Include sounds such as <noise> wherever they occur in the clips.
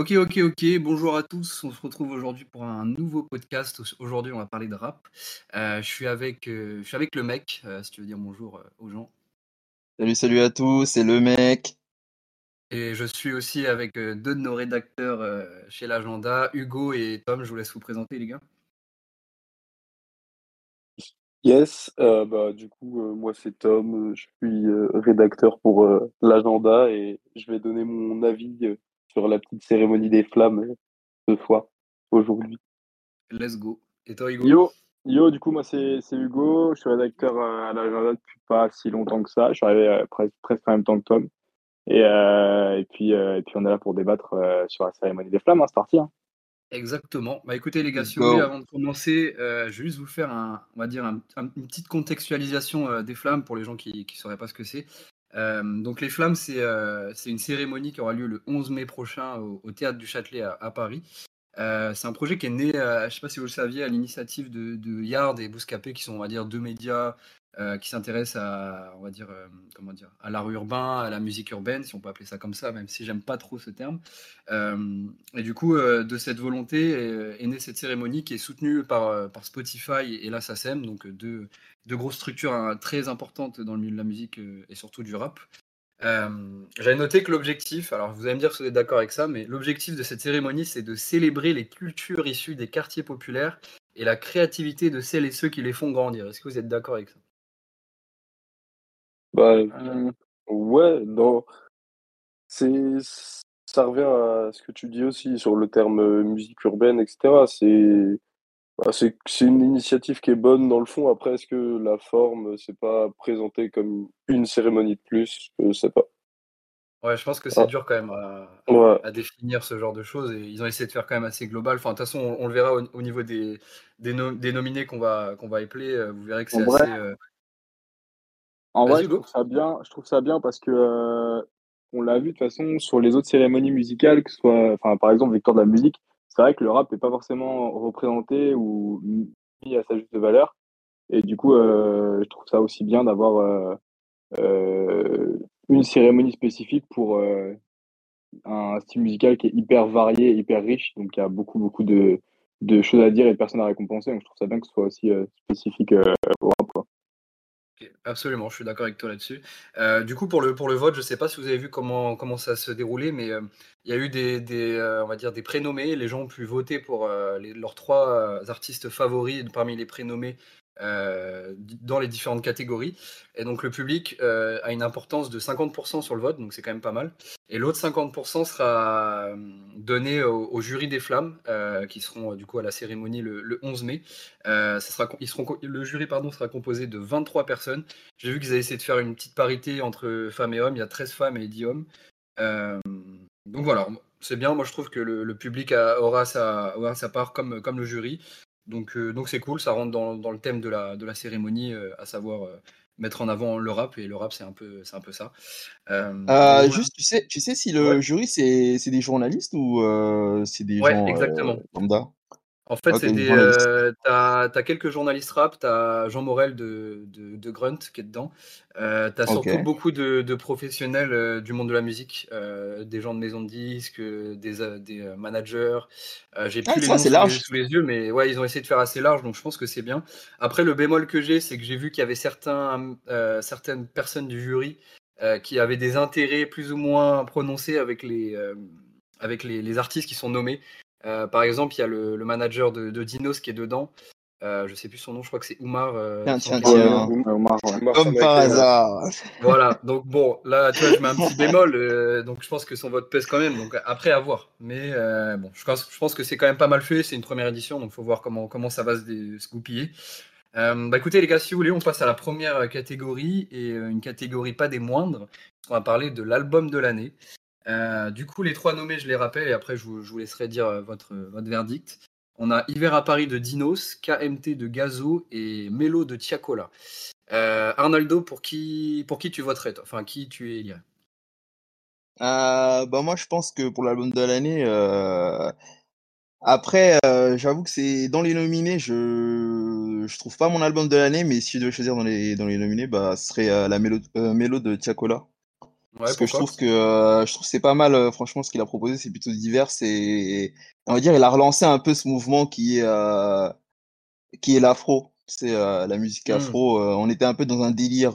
Ok, ok, ok. Bonjour à tous. On se retrouve aujourd'hui pour un nouveau podcast. Aujourd'hui, on va parler de rap. Euh, je suis avec, euh, je suis avec le mec. euh, si tu veux dire bonjour euh, aux gens. Salut, salut à tous, c'est le mec. Et je suis aussi avec euh, deux de nos rédacteurs euh, chez l'agenda, Hugo et Tom. Je vous laisse vous présenter, les gars. Yes, euh, bah, du coup, euh, moi c'est Tom, je suis euh, rédacteur pour euh, l'agenda et je vais donner mon avis euh, sur la petite cérémonie des flammes euh, ce soir, aujourd'hui. Let's go. Et toi, Hugo? Yo, yo, du coup, moi c'est c'est Hugo, je suis rédacteur euh, à l'agenda depuis pas si longtemps que ça. Je suis arrivé euh, presque, presque en même temps que Tom. Et, euh, et, puis, euh, et puis on est là pour débattre euh, sur la cérémonie des flammes, hein, c'est parti. Hein. Exactement. Bah écoutez les gars, si vous voulez, avant de commencer, euh, je vais juste vous faire un, on va dire un- un- une petite contextualisation euh, des flammes pour les gens qui ne sauraient pas ce que c'est. Euh, donc les flammes, c'est euh, c'est une cérémonie qui aura lieu le 11 mai prochain au, théâtre du Châtelet à, Paris. Euh, c'est un projet qui est né, je ne sais pas si vous le saviez, à l'initiative de, de Yard et Bouscapé, qui sont, on va dire, deux médias euh, qui s'intéressent à, on va dire, euh, comment dire, à l'art urbain, à la musique urbaine, si on peut appeler ça comme ça, même si j'aime pas trop ce terme. Euh, et du coup, de cette volonté est, née cette cérémonie qui est soutenue par, Spotify et la SACEM, donc deux, grosses structures hein, très importantes dans le milieu de la musique et surtout du rap. J'avais noté que l'objectif, alors vous allez me dire si vous êtes d'accord avec ça, mais l'objectif de cette cérémonie, c'est de célébrer les cultures issues des quartiers populaires et la créativité de celles et ceux qui les font grandir. Est-ce que vous êtes d'accord avec ça? Bah, Euh, ouais, non, c'est, ça revient à ce que tu dis aussi sur le terme euh, musique urbaine, etc. C'est, bah, c'est, c'est une initiative qui est bonne dans le fond. Après, est-ce que la forme, c'est pas présenté comme une cérémonie de plus? Je sais pas. Ouais, je pense que c'est Ah, dur quand même à, ouais. à définir ce genre de choses et ils ont essayé de faire quand même assez global. Enfin, de toute façon, on, on le verra au, au niveau des, des, no- des nominés qu'on va, qu'on va épeler. euh, Vous verrez que en c'est vrai, assez. En vrai, je trouve ça bien. Je trouve ça bien parce que euh, on l'a vu de toute façon sur les autres cérémonies musicales, que ce soit, enfin, par exemple, Victor de la musique. C'est vrai que le rap n'est pas forcément représenté ou mis à sa juste valeur. Et du coup, euh, je trouve ça aussi bien d'avoir euh, euh, une cérémonie spécifique pour euh, un style musical qui est hyper varié, hyper riche, donc il y a beaucoup, beaucoup de, de choses à dire et de personnes à récompenser. Donc je trouve ça bien que ce soit aussi euh, spécifique euh, au Absolument, je suis d'accord avec toi là-dessus. Euh, du coup, pour le, pour le vote, je ne sais pas si vous avez vu comment, comment ça se déroulait, mais euh, il y a eu des, des, euh, on va dire des prénommés. Les gens ont pu voter pour leurs trois artistes favoris parmi les prénommés euh, dans les différentes catégories. Et donc, le public euh, a une importance de 50% sur le vote, donc c'est quand même pas mal. Et l'autre 50% sera euh, donné au, jury des flammes, qui seront du coup à la cérémonie le, le 11 mai. Ça sera, ils seront, le jury pardon, sera composé de 23 personnes. J'ai vu qu'ils avaient essayé de faire une petite parité entre femmes et hommes. Il y a 13 femmes et 10 hommes. Donc voilà, c'est bien. Moi, je trouve que le, public aura, sa, aura sa part comme, comme le jury. Donc euh, donc c'est cool. Ça rentre dans, dans le thème de la, de la cérémonie, euh, à savoir euh, mettre en avant le rap. Et le rap, c'est un peu, c'est un peu ça. Juste, tu sais, tu sais si Ouais, le jury c'est c'est des journalistes ou c'est des ouais, gens exactement. lambda? En fait, c'est des. Euh, t'as, t'as quelques journalistes rap, t'as Jean Morel de, de, de Grunt qui est dedans. Euh, t'as surtout beaucoup de, de professionnels euh, du monde de la musique, des gens de maison de disques, des, des managers. J'ai Ah, plus les noms c'est sous les, large. sous les yeux, mais ouais, ils ont essayé de faire assez large, donc je pense que c'est bien. Après, le bémol que j'ai, c'est que j'ai vu qu'il y avait certains, certaines personnes du jury qui avaient des intérêts plus ou moins prononcés avec les, avec les, les artistes qui sont nommés. Euh, par exemple, il y a le, le manager de, de Dinos qui est dedans. Euh, je sais plus son nom, je crois que c'est Oumar. euh, Tiens, tiens, tiens. Ouais. Comme par hasard. Voilà, <laughs> donc bon, là, tu vois, je mets un petit bémol, euh, donc je pense que son vote pèse quand même, donc après à voir. Mais euh, bon, je pense, je pense que c'est quand même pas mal fait, c'est une première édition, donc faut voir comment, comment ça va se, dé- se goupiller. Euh, bah écoutez les gars, si vous voulez, on passe à la première catégorie, et euh, une catégorie pas des moindres, on va parler de l'album de l'année. Euh, du coup, les trois nommés, je les rappelle, et après je vous, laisserai dire euh, votre, verdict. On a Hiver à Paris de Dinos, KMT de Gazo et Mélo de Tiakola. Euh, Arnaldo, pour qui, pour qui tu voterais, toi? Enfin, qui tu es Euh, bah moi je pense que pour l'album de l'année, après j'avoue que c'est dans les nominés, je je trouve pas mon album de l'année, mais si je devais choisir dans les dans les nominés, bah ce serait la mélo, de Parce que je trouve que euh, je trouve c'est pas mal, euh, franchement, ce qu'il a proposé, c'est plutôt divers et on va dire, il a relancé un peu ce mouvement qui est euh, qui est l'afro. C'est la musique mmh. afro. on était un peu dans un délire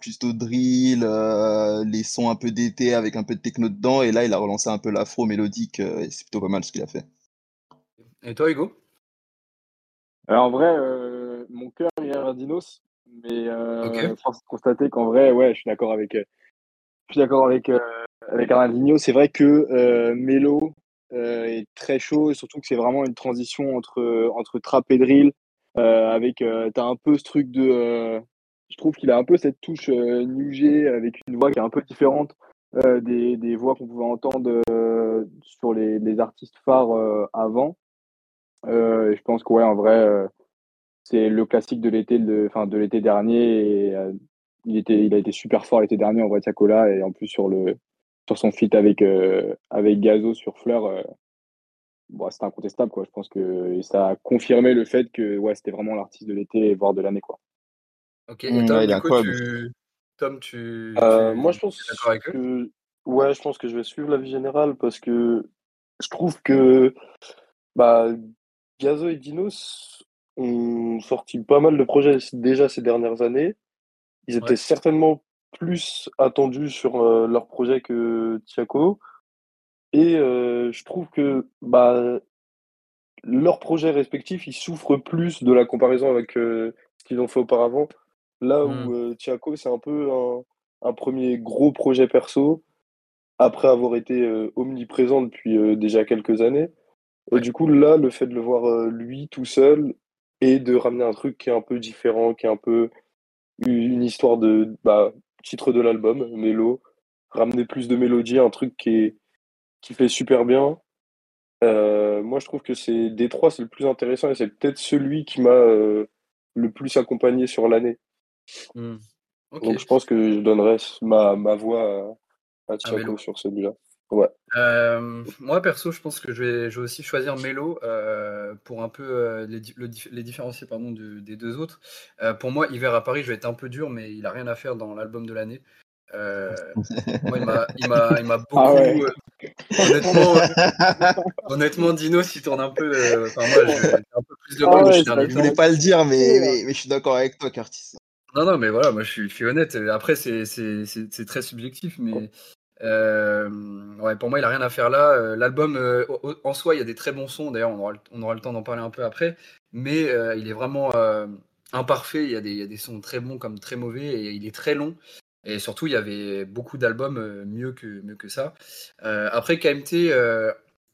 plutôt drill, les sons un peu d'été avec un peu de techno dedans, et là, il a relancé un peu l'afro mélodique. et c'est plutôt pas mal ce qu'il a fait. Et toi, Hugo? Alors en vrai, mon cœur est à Dinos, mais euh, force de constater qu'en vrai, ouais, je suis d'accord avec, euh, je suis d'accord avec, euh, avec C'est vrai que euh, Melo euh, est très chaud et surtout que c'est vraiment une transition entre, entre trap et drill. avec, t'as un peu ce truc de. je trouve qu'il a un peu cette touche New avec une voix qui est un peu différente des, voix qu'on pouvait entendre sur les, artistes phares avant. je pense que, vrai c'est le classique de l'été de, enfin, de l'été dernier. Euh, il, était, il a été super fort l'été dernier en voie Tiakola et en plus sur, le, sur son feat avec, euh, avec Gazo sur Fleur. Euh, bon, c'était incontestable. Quoi. Je pense que ça a confirmé le fait que ouais, c'était vraiment l'artiste de l'été, voire de l'année. Quoi. Ok, et Tom, du coup, tu... Tom, tu, Moi, je pense que... Ouais, je pense que je vais suivre l'avis général parce que je trouve que bah, Gazo et Dinos ont sorti pas mal de projets déjà ces dernières années. Ils étaient certainement plus attendus sur euh, leur projet que Tiako. Et euh, je trouve que bah, leurs projets respectifs, ils souffrent plus de la comparaison avec euh, ce qu'ils ont fait auparavant. Là où mmh. Tiako, c'est un peu un, un, premier gros projet perso, après avoir été omniprésent depuis déjà quelques années. Et du coup, là, le fait de le voir lui tout seul, et de ramener un truc qui est un peu différent, qui est un peu une histoire de bah, titre de l'album, Mélo, ramener plus de mélodie, un truc qui, est, qui fait super bien. Euh, moi, je trouve que c'est des trois, c'est le plus intéressant et c'est peut-être celui qui m'a euh, le plus accompagné sur l'année. Mmh. Donc, je pense que je donnerais ma, ma voix à, à sur celui-là. Ouais. Euh, moi, perso, je pense que je vais, je vais aussi choisir Melo euh, pour un peu euh, les, les, différencier pardon, des deux autres. pour moi, Hiver à Paris, je vais être un peu dur, mais il a rien à faire dans l'album de l'année. moi, il m'a ah beaucoup. honnêtement, honnêtement, Dino, s'il tourne un peu. Enfin, moi, j'ai un peu plus de ah je voulais pas le dire, mais, mais, je suis d'accord avec toi, Curtis. Non, non, mais voilà, moi je suis, je suis honnête. Après, c'est très subjectif, mais euh, ouais, pour moi, il a rien à faire là. Euh, l'album euh, en soi, il y a des très bons sons. D'ailleurs, on aura, on aura le temps d'en parler un peu après. Mais il est vraiment imparfait. Il y, a des, il y, a des, sons très bons comme très mauvais. Et il est très long. Et surtout, il y avait beaucoup d'albums mieux, que, mieux que ça. après, KMT,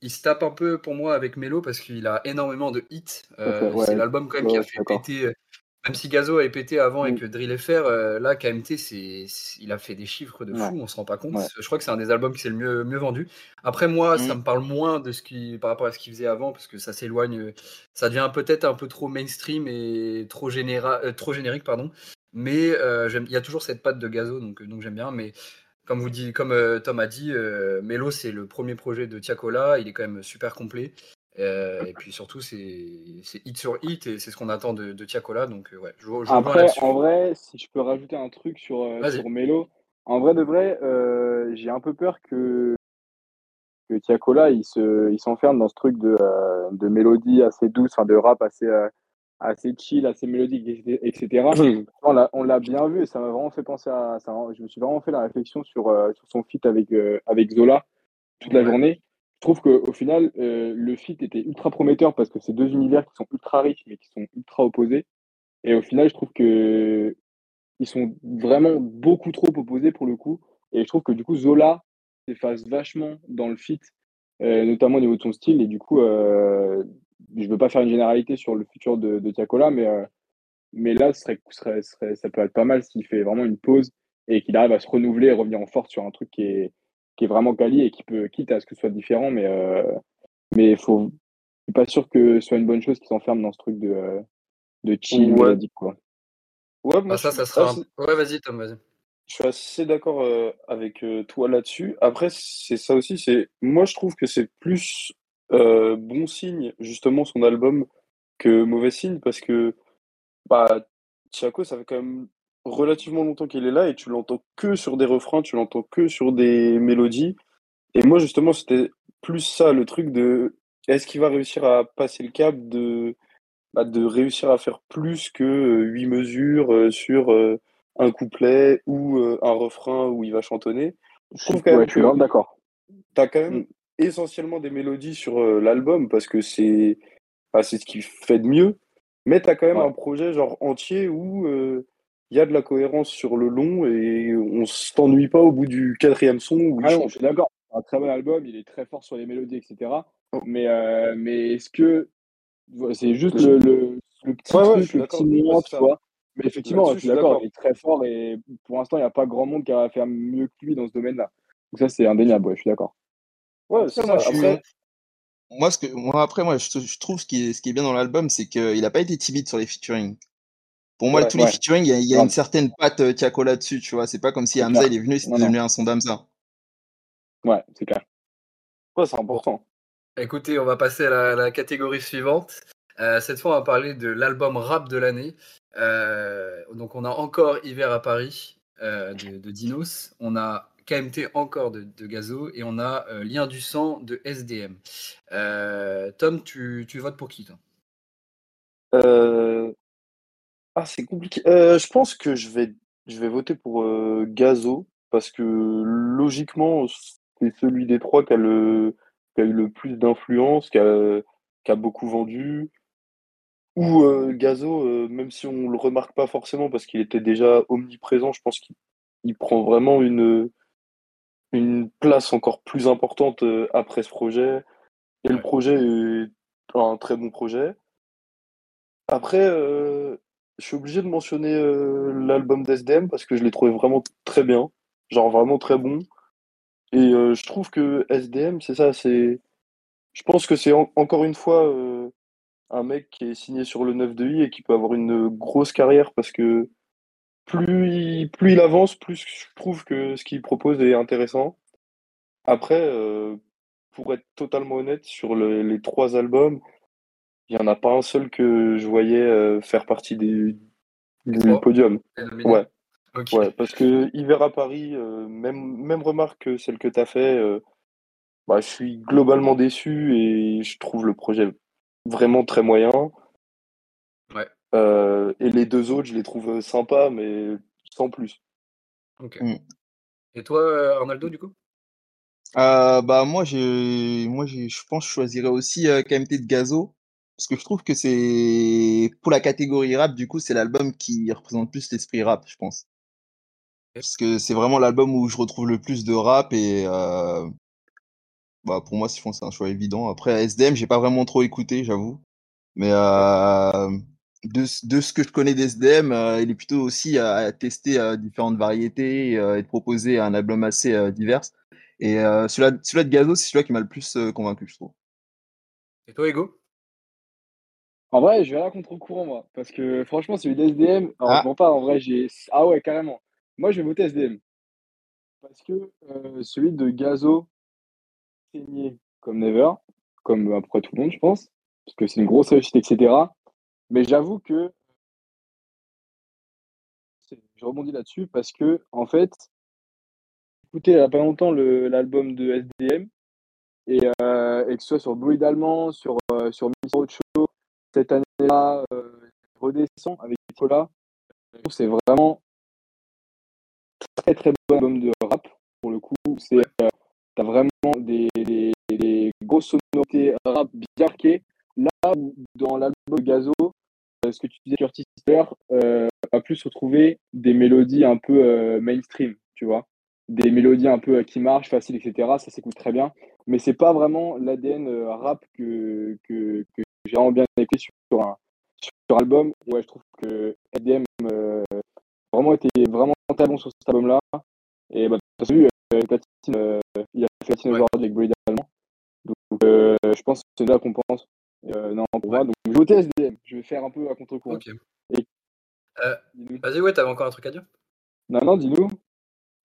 il se tape un peu pour moi avec Melo parce qu'il a énormément de hits. c'est l'album quand même qui a fait péter même si Gazo avait pété avant avec mm. Drill FR, euh, là, KMT, c'est, il a fait des chiffres de fou, on se rend pas compte. Je crois que c'est un des albums qui s'est le mieux, mieux vendu. Après, moi, ça mm. me parle moins de ce qui, par rapport à ce qu'il faisait avant, parce que ça s'éloigne, ça devient peut-être un peu trop mainstream et trop, généra, euh, trop générique, pardon. Mais euh, il y a toujours cette patte de Gazo, donc, donc j'aime bien. Mais comme, vous dit, comme Tom a dit, Melo, c'est le premier projet de Tiakola, il est quand même super complet. Euh, et puis surtout, c'est hit sur hit et c'est ce qu'on attend de, de Tiakola. Donc, euh, ouais, je, je Après, en vrai, si je peux rajouter un truc sur, euh, sur Melo, en vrai de vrai, j'ai un peu peur que, que Tiakola il s'enferme il dans ce truc de, de mélodie assez douce, de rap assez, assez chill, assez mélodique, etc. <clears throat> on l'a bien vu et ça m'a vraiment fait penser à ça. Je me suis vraiment fait la réflexion sur, sur son feat avec, avec Zola toute la journée je trouve qu'au final, euh, le fit était ultra prometteur parce que c'est deux univers qui sont ultra riches mais qui sont ultra opposés. Et au final, je trouve que ils sont vraiment beaucoup trop opposés pour le coup. Et je trouve que du coup, Zola s'efface vachement dans le fit, euh, notamment au niveau de son style. Et du coup, euh, je veux pas faire une généralité sur le futur de, de Tiakola, mais, mais là, ce serait, ça peut être pas mal s'il fait vraiment une pause et qu'il arrive à se renouveler et revenir en force sur un truc qui est, qui est vraiment quali et qui peut, quitte à ce que ce soit différent, mais euh, mais faut, je suis pas sûr que ce soit une bonne chose qui s'enferme dans ce truc de, euh, de chill ouais. quoi. Ouais, moi, ah, ça, ça sera. Ouais, vas-y, Tom, vas-y. Je suis assez d'accord euh, avec toi là-dessus. Après, c'est ça aussi. C'est moi, je trouve que c'est plus bon signe justement son album que mauvais signe parce que bah Tiako, ça fait quand même relativement longtemps qu'il est là et tu l'entends que sur des refrains, tu l'entends que sur des mélodies. Et moi, justement, c'était plus ça, le truc de est-ce qu'il va réussir à passer le cap de, bah, de réussir à faire plus que euh, huit mesures euh, sur euh, un couplet ou un refrain où il va chantonner? Je trouve quand même que tu d'accord. Tu as quand même mm. essentiellement des mélodies sur l'album parce que c'est bah, c'est ce qui fait de mieux. Mais tu as quand même un projet genre entier où il y a de la cohérence sur le long et on s'ennuie pas au bout du quatrième son. Où ah non, je suis d'accord. Un très bon album, il est très fort sur les mélodies, etc. Mais, euh, mais est-ce que c'est juste le, le, le, petit truc, le petit nuance, tu vois Mais effectivement, je suis d'accord, il est très fort et pour l'instant, il n'y a pas grand monde qui va faire mieux que lui dans ce domaine-là. Donc ça, c'est indéniable, ouais, je suis d'accord. Ouais, c'est ça. Après, moi, ce que, moi, après, moi, je, trouve ce qui est, ce qui est bien dans l'album, c'est qu'il n'a pas été timide sur les featuring. Pour moi, tous les featuring, il y a, une certaine patte euh, Tiako là-dessus, tu vois. C'est pas comme si Hamza, il est venu, c'était devenu un son d'Hamza. Ouais, c'est clair. Ouais, c'est important. Écoutez, on va passer à la, catégorie suivante. Euh, cette fois, on va parler de l'album rap de l'année. Euh, donc, on a encore Hiver à Paris euh, de, Dinos. On a KMT encore de, Gazo. Et on a Lien du sang de SDM. Tom, tu, votes pour qui, toi? Ah, c'est compliqué. je pense que je vais, je vais voter pour Gazo. Parce que logiquement, c'est celui des trois qui a le qui a eu le plus d'influence, qui a, qui a, beaucoup vendu. Ou euh, Gazo, euh, même si on le remarque pas forcément parce qu'il était déjà omniprésent, je pense qu'il prend vraiment une, une place encore plus importante euh, après ce projet. Et le projet est un très bon projet. Après, je suis obligé de mentionner l'album d'SDM parce que je l'ai trouvé vraiment très bien. Genre vraiment très bon. Et euh, je trouve que SDM, c'est ça, c'est. Je pense que c'est encore une fois euh, un mec qui est signé sur le 9 de I et qui peut avoir une grosse carrière parce que plus il, plus il avance, plus je trouve que ce qu'il propose est intéressant. Après, euh, pour être totalement honnête, sur les trois albums, il n'y en a pas un seul que je voyais faire partie des, du podium. Ouais. Ouais, parce que Hiver à Paris, euh, même, même remarque que celle que tu as fait, euh, bah, je suis globalement déçu et je trouve le projet vraiment très moyen. Ouais. Euh, et les deux autres, je les trouve sympas, mais sans plus. Ok. Mm. Et toi, Arnaldo, du coup? Bah moi, je, moi je pense que je choisirais aussi KMT de Gazo. Parce que je trouve que c'est, pour la catégorie rap, du coup, c'est l'album qui représente plus l'esprit rap, je pense. Parce que c'est vraiment l'album où je retrouve le plus de rap et euh, bah pour moi c'est un choix évident. Après SDM j'ai pas vraiment trop écouté j'avoue, mais euh, de, de, ce que je connais d'SDM, euh, il est plutôt aussi à, tester différentes variétés et de proposer un album assez divers. Et celui-là, celui de Gazo c'est celui-là qui m'a le plus convaincu je trouve. Et toi Ego? En vrai je vais à contre-courant moi, parce que franchement celui d'SDM, ah. pas en vrai j'ai ah ouais carrément. Moi, je vais voter SDM. Parce que euh, celui de Gazo, signé comme Never, comme à peu près tout le monde, je pense, parce que c'est une grosse réussite, etc. Mais j'avoue que je rebondis là-dessus parce que, en fait, écoutez il n'y a pas longtemps l'album de SDM et, euh, et, que ce soit sur Bruit d'Allemand, sur, euh, sur Show, cette année-là, euh, redescend avec Nicolas. C'est vraiment très très bon album de rap pour le coup. C'est euh, t'as vraiment des, des, des, grosses sonorités rap bien marquées. Là, dans l'album Gazo, euh, ce que tu disais Curtis euh, a plus retrouvé des mélodies un peu euh, mainstream, tu vois, des mélodies un peu qui marchent, faciles, etc. Ça s'écoute très bien, mais c'est pas vraiment l'ADN rap que, que, que j'ai vraiment bien écouté sur un sur album. Ouais, je trouve que ADM vraiment été vraiment très bon sur cet album-là. Et bah, tu as vu, euh, Platine, euh, il a fait Platine aujourd'hui avec allemand. Donc, euh, je pense que c'est là qu'on pense. Euh, non, pour moi, donc je vais voter SDM. Je vais faire un peu à contre-courant. Ok. Et... Euh, Vas-y, ouais, t'avais encore un truc à dire? Non, non, dis-nous.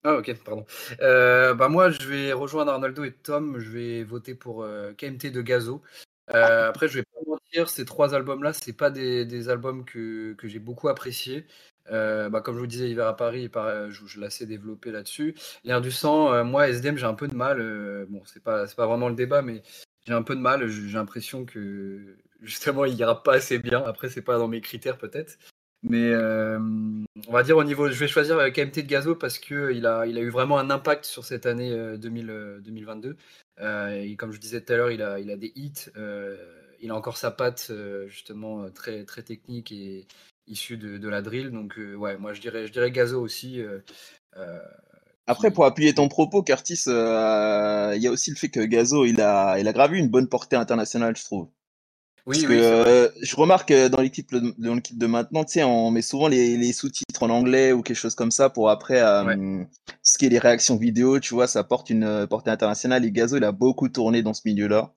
Ah, ok, pardon. Euh, bah, moi, je vais rejoindre Arnaldo et Tom. Je vais voter pour euh, KMT de Gazo. Euh, après, je vais pas mentir, ces trois albums-là, c'est pas des, albums que, j'ai beaucoup appréciés. bah, comme je vous disais, Hiver à Paris, je, je l'ai développé là-dessus. L'air du sang, moi, SDM, j'ai un peu de mal. bon, c'est pas, pas vraiment le débat, mais j'ai un peu de mal. J'ai l'impression que justement, il ira pas assez bien. Après, c'est pas dans mes critères peut-être. Mais euh, on va dire au niveau, je vais choisir KMT de Gazo parce qu'il a, il a eu vraiment un impact sur cette année 2022. Euh, euh, et comme je disais tout à l'heure, il a, il a des hits. il a encore sa patte justement très, très technique et issue de, la drill. Donc ouais, moi je dirais, je dirais Gazo aussi. Après, pour appuyer ton propos, Curtis, il y a aussi le fait que Gazo, il a, il a gravé une bonne portée internationale, je trouve. Oui, oui. Euh, je remarque dans l'équipe dans l'équipe de maintenant, tu sais, on met souvent les, les sous-titres en anglais ou quelque chose comme ça pour après euh, ce qui est les réactions vidéo, tu vois, ça porte une euh, portée internationale. Et Gazo, il a beaucoup tourné dans ce milieu-là.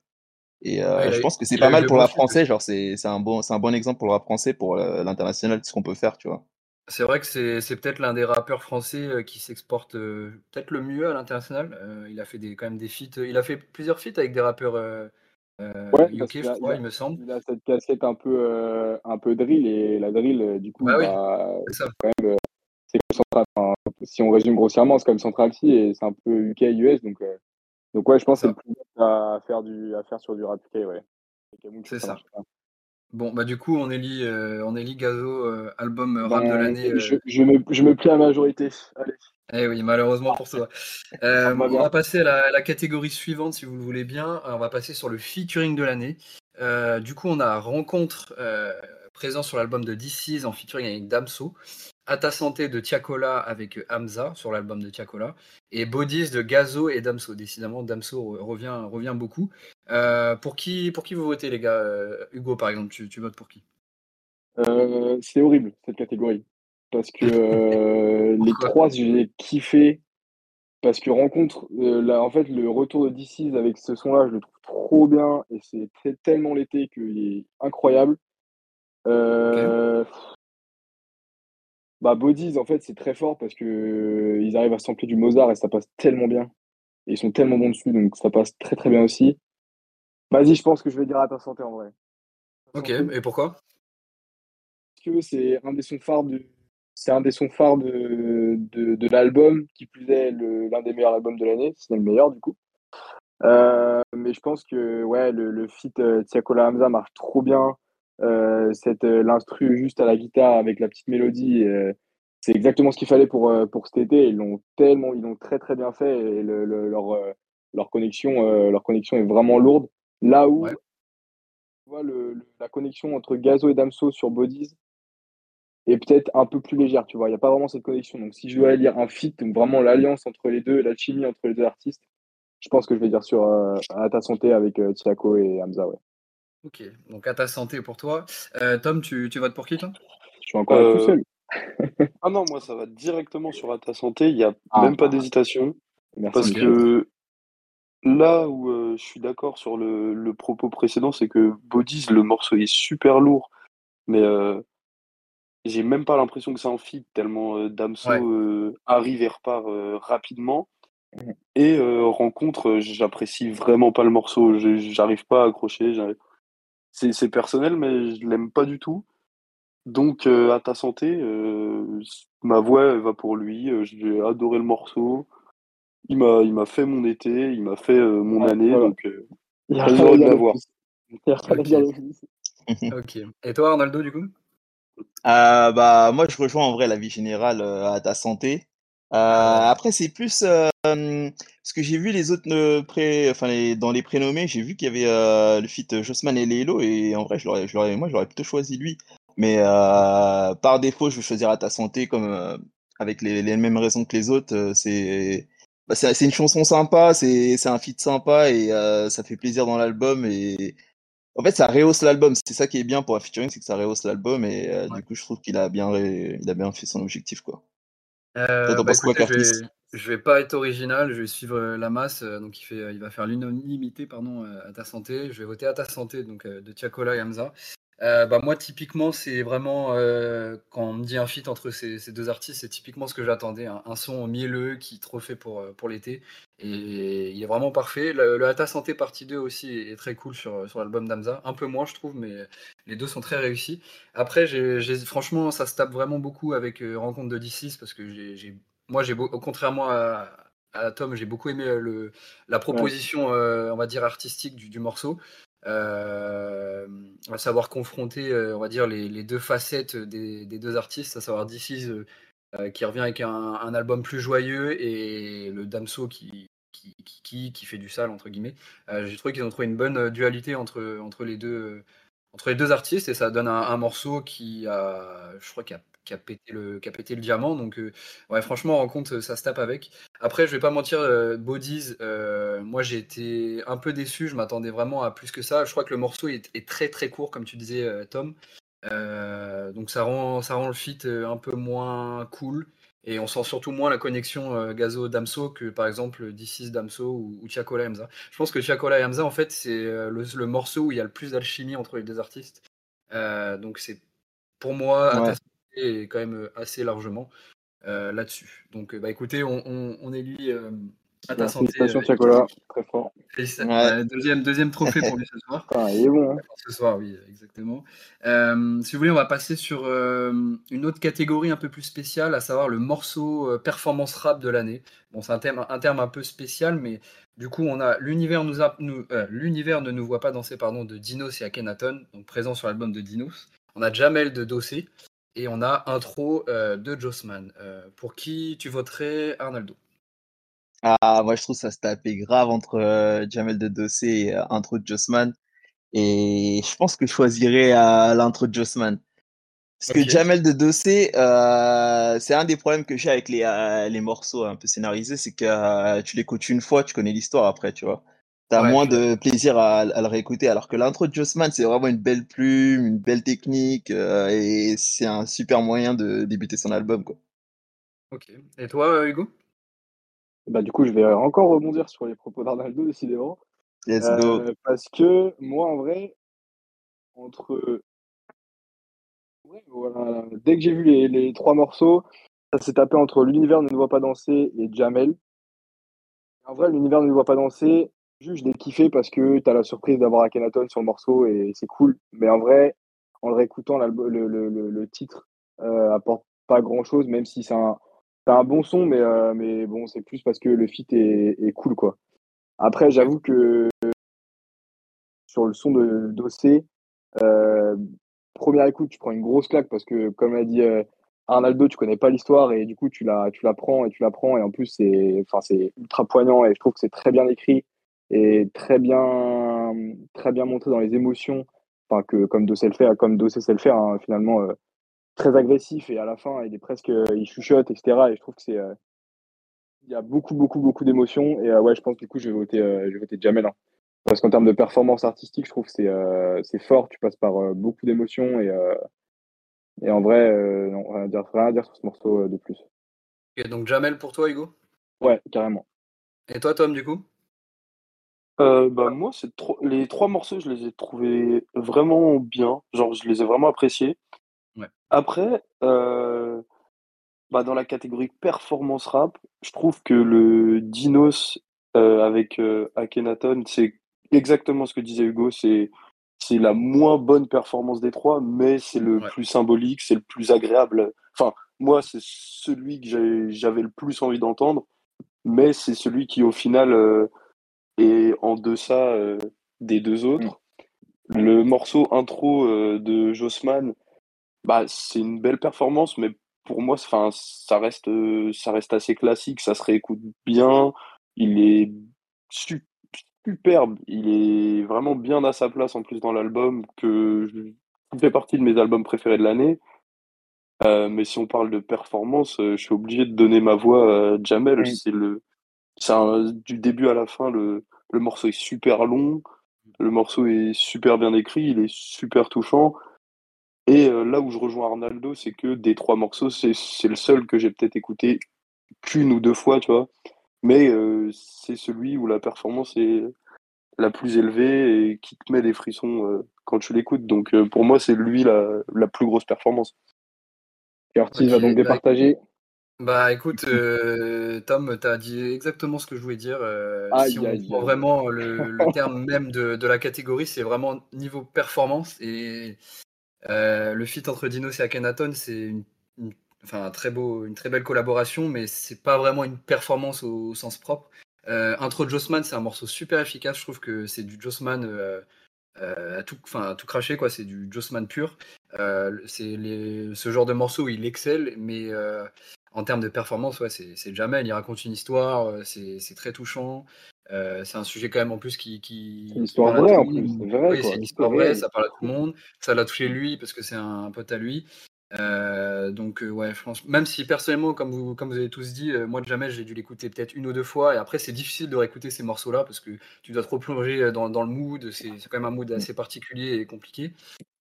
Et je pense que c'est pas mal pour la français, genre c'est un bon c'est un bon exemple pour le rap français pour l'international ce qu'on peut faire, tu vois. C'est vrai que c'est peut-être l'un des rappeurs français qui s'exporte peut-être le mieux à l'international. il a fait des, quand même des feats. Il a fait plusieurs feats avec des rappeurs euh, ouais, UK, je crois, il me semble. Il a cette casquette un peu, euh, un peu drill et la drill, euh, du coup, bah, bah c'est quand même. c'est Central, si on résume grossièrement, c'est comme Central C et c'est un peu UK, US. Donc, donc ouais, je pense que c'est le plus à faire, du, à faire sur du rap UK, ouais. C'est ça. Bon, bah du coup, on élit, on élit Gazo, album rap de ben, l'année. Je, je, me, je me plais à majorité. Allez. Eh oui, malheureusement pour toi. <laughs> Euh, on va passer à la, catégorie suivante, si vous le voulez bien. On va passer sur le featuring de l'année. Euh, du coup, on a Rencontre euh, présent sur l'album de DC's en featuring avec Damso. À ta santé de Tiakola avec Hamza sur l'album de Tiakola. Et Bodies de Gazo et Damso. Décidément, Damso revient, revient beaucoup. pour, qui, pour qui vous votez, les gars Hugo, par exemple, tu, tu votes pour qui? C'est horrible, cette catégorie parce que euh, les trois, j'ai kiffé. Parce que rencontre, euh, là, en fait, le retour de DC's avec ce son-là, je le trouve trop bien et c'est tellement l'été qu'il est incroyable. Euh, bah, Bodies, en fait, c'est très fort parce que ils arrivent à sampler du Mozart et ça passe tellement bien. Et ils sont tellement bons dessus, donc ça passe très très bien aussi. Vas-y, je pense que je vais dire à ta santé en vrai. Ok, et pourquoi? Parce que c'est un des sons phares du, c'est un des sons phares de, de, l'album, qui plus est l'un des meilleurs albums de l'année, c'est le meilleur du coup. Euh, mais je pense que ouais, le, le feat euh, Tiakola Hamza marche trop bien. Euh, cette l'instru juste à la guitare avec la petite mélodie, c'est exactement ce qu'il fallait pour, pour cet été. Ils l'ont tellement, ils l'ont très très bien fait et le, leur, leur, connexion, leur connexion est vraiment lourde. Là où vois, le, la connexion entre Gazo et Damso sur Bodies, et peut-être un peu plus légère, tu vois. Il n'y a pas vraiment cette connexion. Donc, si je dois lire un fit, vraiment l'alliance entre les deux, la chimie entre les deux artistes, je pense que je vais dire sur euh, À ta santé avec euh, Tiako et Hamza, ouais. Ok, donc à ta santé pour toi. Euh, Tom, tu, tu, votes pour qui, toi? Je suis encore tout seul. <laughs> ah non, moi, ça va directement sur À ta santé. Il n'y a ah. même pas d'hésitation. Parce que là où je suis d'accord sur le, le, propos précédent, c'est que Bodies, le morceau est super lourd. Mais j'ai même pas l'impression que c'est un feat tellement euh, Damso euh, arrive et repart euh, rapidement. Mmh. Et rencontre, j'apprécie vraiment pas le morceau. J'arrive pas à accrocher. C'est personnel, mais je l'aime pas du tout. Donc, à ta santé, ma voix va pour lui. J'ai adoré le morceau. Il m'a, il m'a fait mon été, il m'a fait mon année. Donc, il a de l'avoir. <laughs> ok. Et toi, Arnaldo, du coup? Euh, bah, moi, je rejoins en vrai la vie générale euh, à ta santé. Euh, après, c'est plus ce que j'ai vu les autres pré, enfin les, dans les prénommés, j'ai vu qu'il y avait le feat Jossman et Lélo et en vrai, je l'aurais, je l'aurais, moi, j'aurais plutôt choisi lui. Mais par défaut, je vais choisir à ta santé comme avec les, les, mêmes raisons que les autres. c'est bah, c'est une chanson sympa, c'est c'est un feat sympa et ça fait plaisir dans l'album et en fait, ça rehausse l'album. C'est ça qui est bien pour la featuring, c'est que ça rehausse l'album et euh, du coup, je trouve qu'il a bien, il a bien fait son objectif, quoi. Euh, bah, je, vais, pas être original, je vais suivre euh, la masse. donc, il, fait, il va faire l'unanimité, pardon, à ta santé. Je vais voter à ta santé, donc de Tiakola et Hamza. Euh, bah moi, typiquement, c'est vraiment euh, quand on me dit un feat entre ces, ces deux artistes, c'est typiquement ce que j'attendais. Un, un son mielleux qui est trop fait pour, euh, pour l'été. Et il est vraiment parfait. Le, le Hata Santé partie 2 aussi est très cool sur, sur l'album d'Amza. Un peu moins, je trouve, mais les deux sont très réussis. Après, j'ai- franchement, ça se tape vraiment beaucoup avec euh, Rencontre de D6 parce que j'ai, moi, j'ai contrairement à, à Tom, j'ai beaucoup aimé le, la proposition, on va dire, artistique du, du morceau. Euh, à savoir confronter, euh, on va dire, les, deux facettes des, deux artistes, à savoir DC's euh, qui revient avec un, un album plus joyeux et le Damso qui, qui, qui, qui- fait du sale, entre guillemets. Euh, J'ai trouvé qu'ils ont trouvé une bonne dualité entre, entre, les deux, entre les deux artistes et ça donne un, morceau qui a, je crois, qui a, pété le, diamant. Donc, euh, ouais, franchement, rencontre, ça se tape avec. Après, je vais pas mentir, euh, Bodies, euh, moi j'ai été un peu déçu, je m'attendais vraiment à plus que ça. Je crois que le morceau est, très très court, comme tu disais, Tom. Donc ça rend, ça rend le feat un peu moins cool. Et on sent surtout moins la connexion euh, Gazo-Damso que par exemple D6 Damso ou, ou Tiakola Hamza. Je pense que Tiakola et Hamza, en fait, c'est euh, le, le morceau où il y a le plus d'alchimie entre les deux artistes. Euh, donc c'est pour moi, Ouais. Est quand même assez largement là-dessus. Donc bah écoutez, on, on, on élit euh, Atta Santé. Félicitations, euh, Chacola, très fort. félicitations. Ouais. Ouais, deuxième, deuxième trophée pour lui ce soir. Putain, il est bon. Hein. Ce soir, oui, exactement. Euh, si vous voulez, on va passer sur euh, une autre catégorie un peu plus spéciale, à savoir le morceau euh, performance rap de l'année. Bon, c'est un terme, un terme un peu spécial, mais du coup, on a l'univers nous a- nous- euh, l'univers ne nous voit pas danser, pardon, de Dinos et Akhenaton, donc présent sur l'album de Dinos. On a Jamel de Dossé et on a intro euh, de Jossman. Euh, pour qui tu voterais, Arnaldo? Ah, moi, je trouve ça se tapait grave entre euh, Jamel de Dossé et euh, intro de Jossman. Et je pense que je choisirais euh, l'intro de Jossman. Parce que Jamel de Dossé, euh, c'est un des problèmes que j'ai avec les, les morceaux un peu scénarisés, c'est que tu l'écoutes une fois, tu connais l'histoire après, tu vois. T'as Ouais, moins de plaisir à, à le réécouter, alors que l'intro de Jossman, c'est vraiment une belle plume, une belle technique, et c'est un super moyen de débuter son album, quoi. Ok. Et toi, Hugo? Bah, du coup, je vais encore rebondir sur les propos d'Arnaldo, décidément. Let's go. Euh, parce que moi, en vrai, entre. Ouais, voilà, dès que j'ai vu les, les trois morceaux, ça s'est tapé entre L'univers ne nous voit pas danser et Jamel. En vrai, L'univers ne nous voit pas danser, juste je l'ai kiffé parce que t'as la surprise d'avoir Akhenaton sur le morceau et c'est cool. Mais en vrai, en le réécoutant, le, le, le, le titre euh, apporte pas grand chose, même si c'est un, c'est un bon son, mais, euh, mais bon, c'est plus parce que le feat est, cool, quoi. Après, j'avoue que sur le son de Dossé, euh, première écoute, tu prends une grosse claque parce que, comme l'a dit euh, Arnaldo, tu connais pas l'histoire et du coup, tu la, tu la prends et tu la prends. Et en plus, c'est ultra poignant et je trouve que c'est très bien écrit et très bien, très bien montré dans les émotions. Enfin, que comme Dossé le comme Dossé sait le faire, hein, finalement, très agressif et à la fin, il est presque, il chuchote, etc. Et je trouve que c'est. euh, il y a beaucoup, beaucoup, beaucoup d'émotions. Et euh, ouais, je pense que du coup, je vais voter, euh, je vais voter Jamel. hein. Parce qu'en termes de performance artistique, je trouve que c'est euh, c'est fort. Tu passes par euh, beaucoup d'émotions. Et, euh, et en vrai, euh, non, rien à, dire, rien à dire sur ce morceau euh, de plus. Ok, donc Jamel pour toi, Hugo? Ouais, carrément. Et toi, Tom, du coup? Euh, bah, moi, c'est trop... les trois morceaux, je les ai trouvés vraiment bien. Genre, je les ai vraiment appréciés. Après, euh, bah, dans la catégorie performance rap, je trouve que le Dinos euh, avec euh, Akhenaton, c'est exactement ce que disait Hugo. C'est c'est la moins bonne performance des trois, mais c'est le Ouais. plus symbolique, c'est le plus agréable. Enfin, moi, c'est celui que j'avais le plus envie d'entendre, mais c'est celui qui, au final, euh, est en deçà euh, des deux autres. Le morceau intro euh, de Jossman, bah, c'est une belle performance, mais pour moi, enfin, ça reste, euh, ça reste assez classique, ça se réécoute bien. Il est su- superbe, il est vraiment bien à sa place en plus dans l'album, que je- fait partie de mes albums préférés de l'année. Euh, mais si on parle de performance, euh, je suis obligé de donner ma voix à Jamel. C'est le, un- du début à la fin, le, le morceau est super long, le morceau est super bien écrit, il est super touchant. Et euh, là où je rejoins Arnaldo, c'est que des trois morceaux, c'est le seul que j'ai peut-être écouté qu'une ou deux fois, tu vois. Mais euh, c'est celui où la performance est, la plus élevée et qui te met des frissons quand tu l'écoutes. Donc pour moi, c'est lui la, la, plus grosse performance. Et Ortiz va donc bah, départager. Bah écoute, Tom, tu as dit exactement ce que je voulais dire. si on prend vraiment le, <laughs> terme même de, de la catégorie, c'est vraiment niveau performance. Et le fit entre Dinos et Akhenaton, c'est une, enfin, très une très belle collaboration, mais c'est pas vraiment une performance au, sens propre. Intro Jossman, c'est un morceau super efficace. Je trouve que c'est du Jossman à, tout, à tout cracher, quoi. C'est du Jossman pur. c'est ce genre de morceau il excelle, mais en termes de performance, ouais, c'est Jamel. Il raconte une histoire, c'est très touchant. C'est un sujet quand même en plus qui. qui une histoire vraie en plus. C'est une histoire vraie, ça parle à tout le monde. Ça l'a touché lui parce que c'est un, pote à lui. Euh, donc ouais, franchement, même si personnellement, comme vous, comme vous avez tous dit, moi de jamais j'ai dû l'écouter peut-être une ou deux fois, et après c'est difficile de réécouter ces morceaux-là parce que tu dois trop plonger dans, dans le mood, c'est quand même un mood assez particulier et compliqué.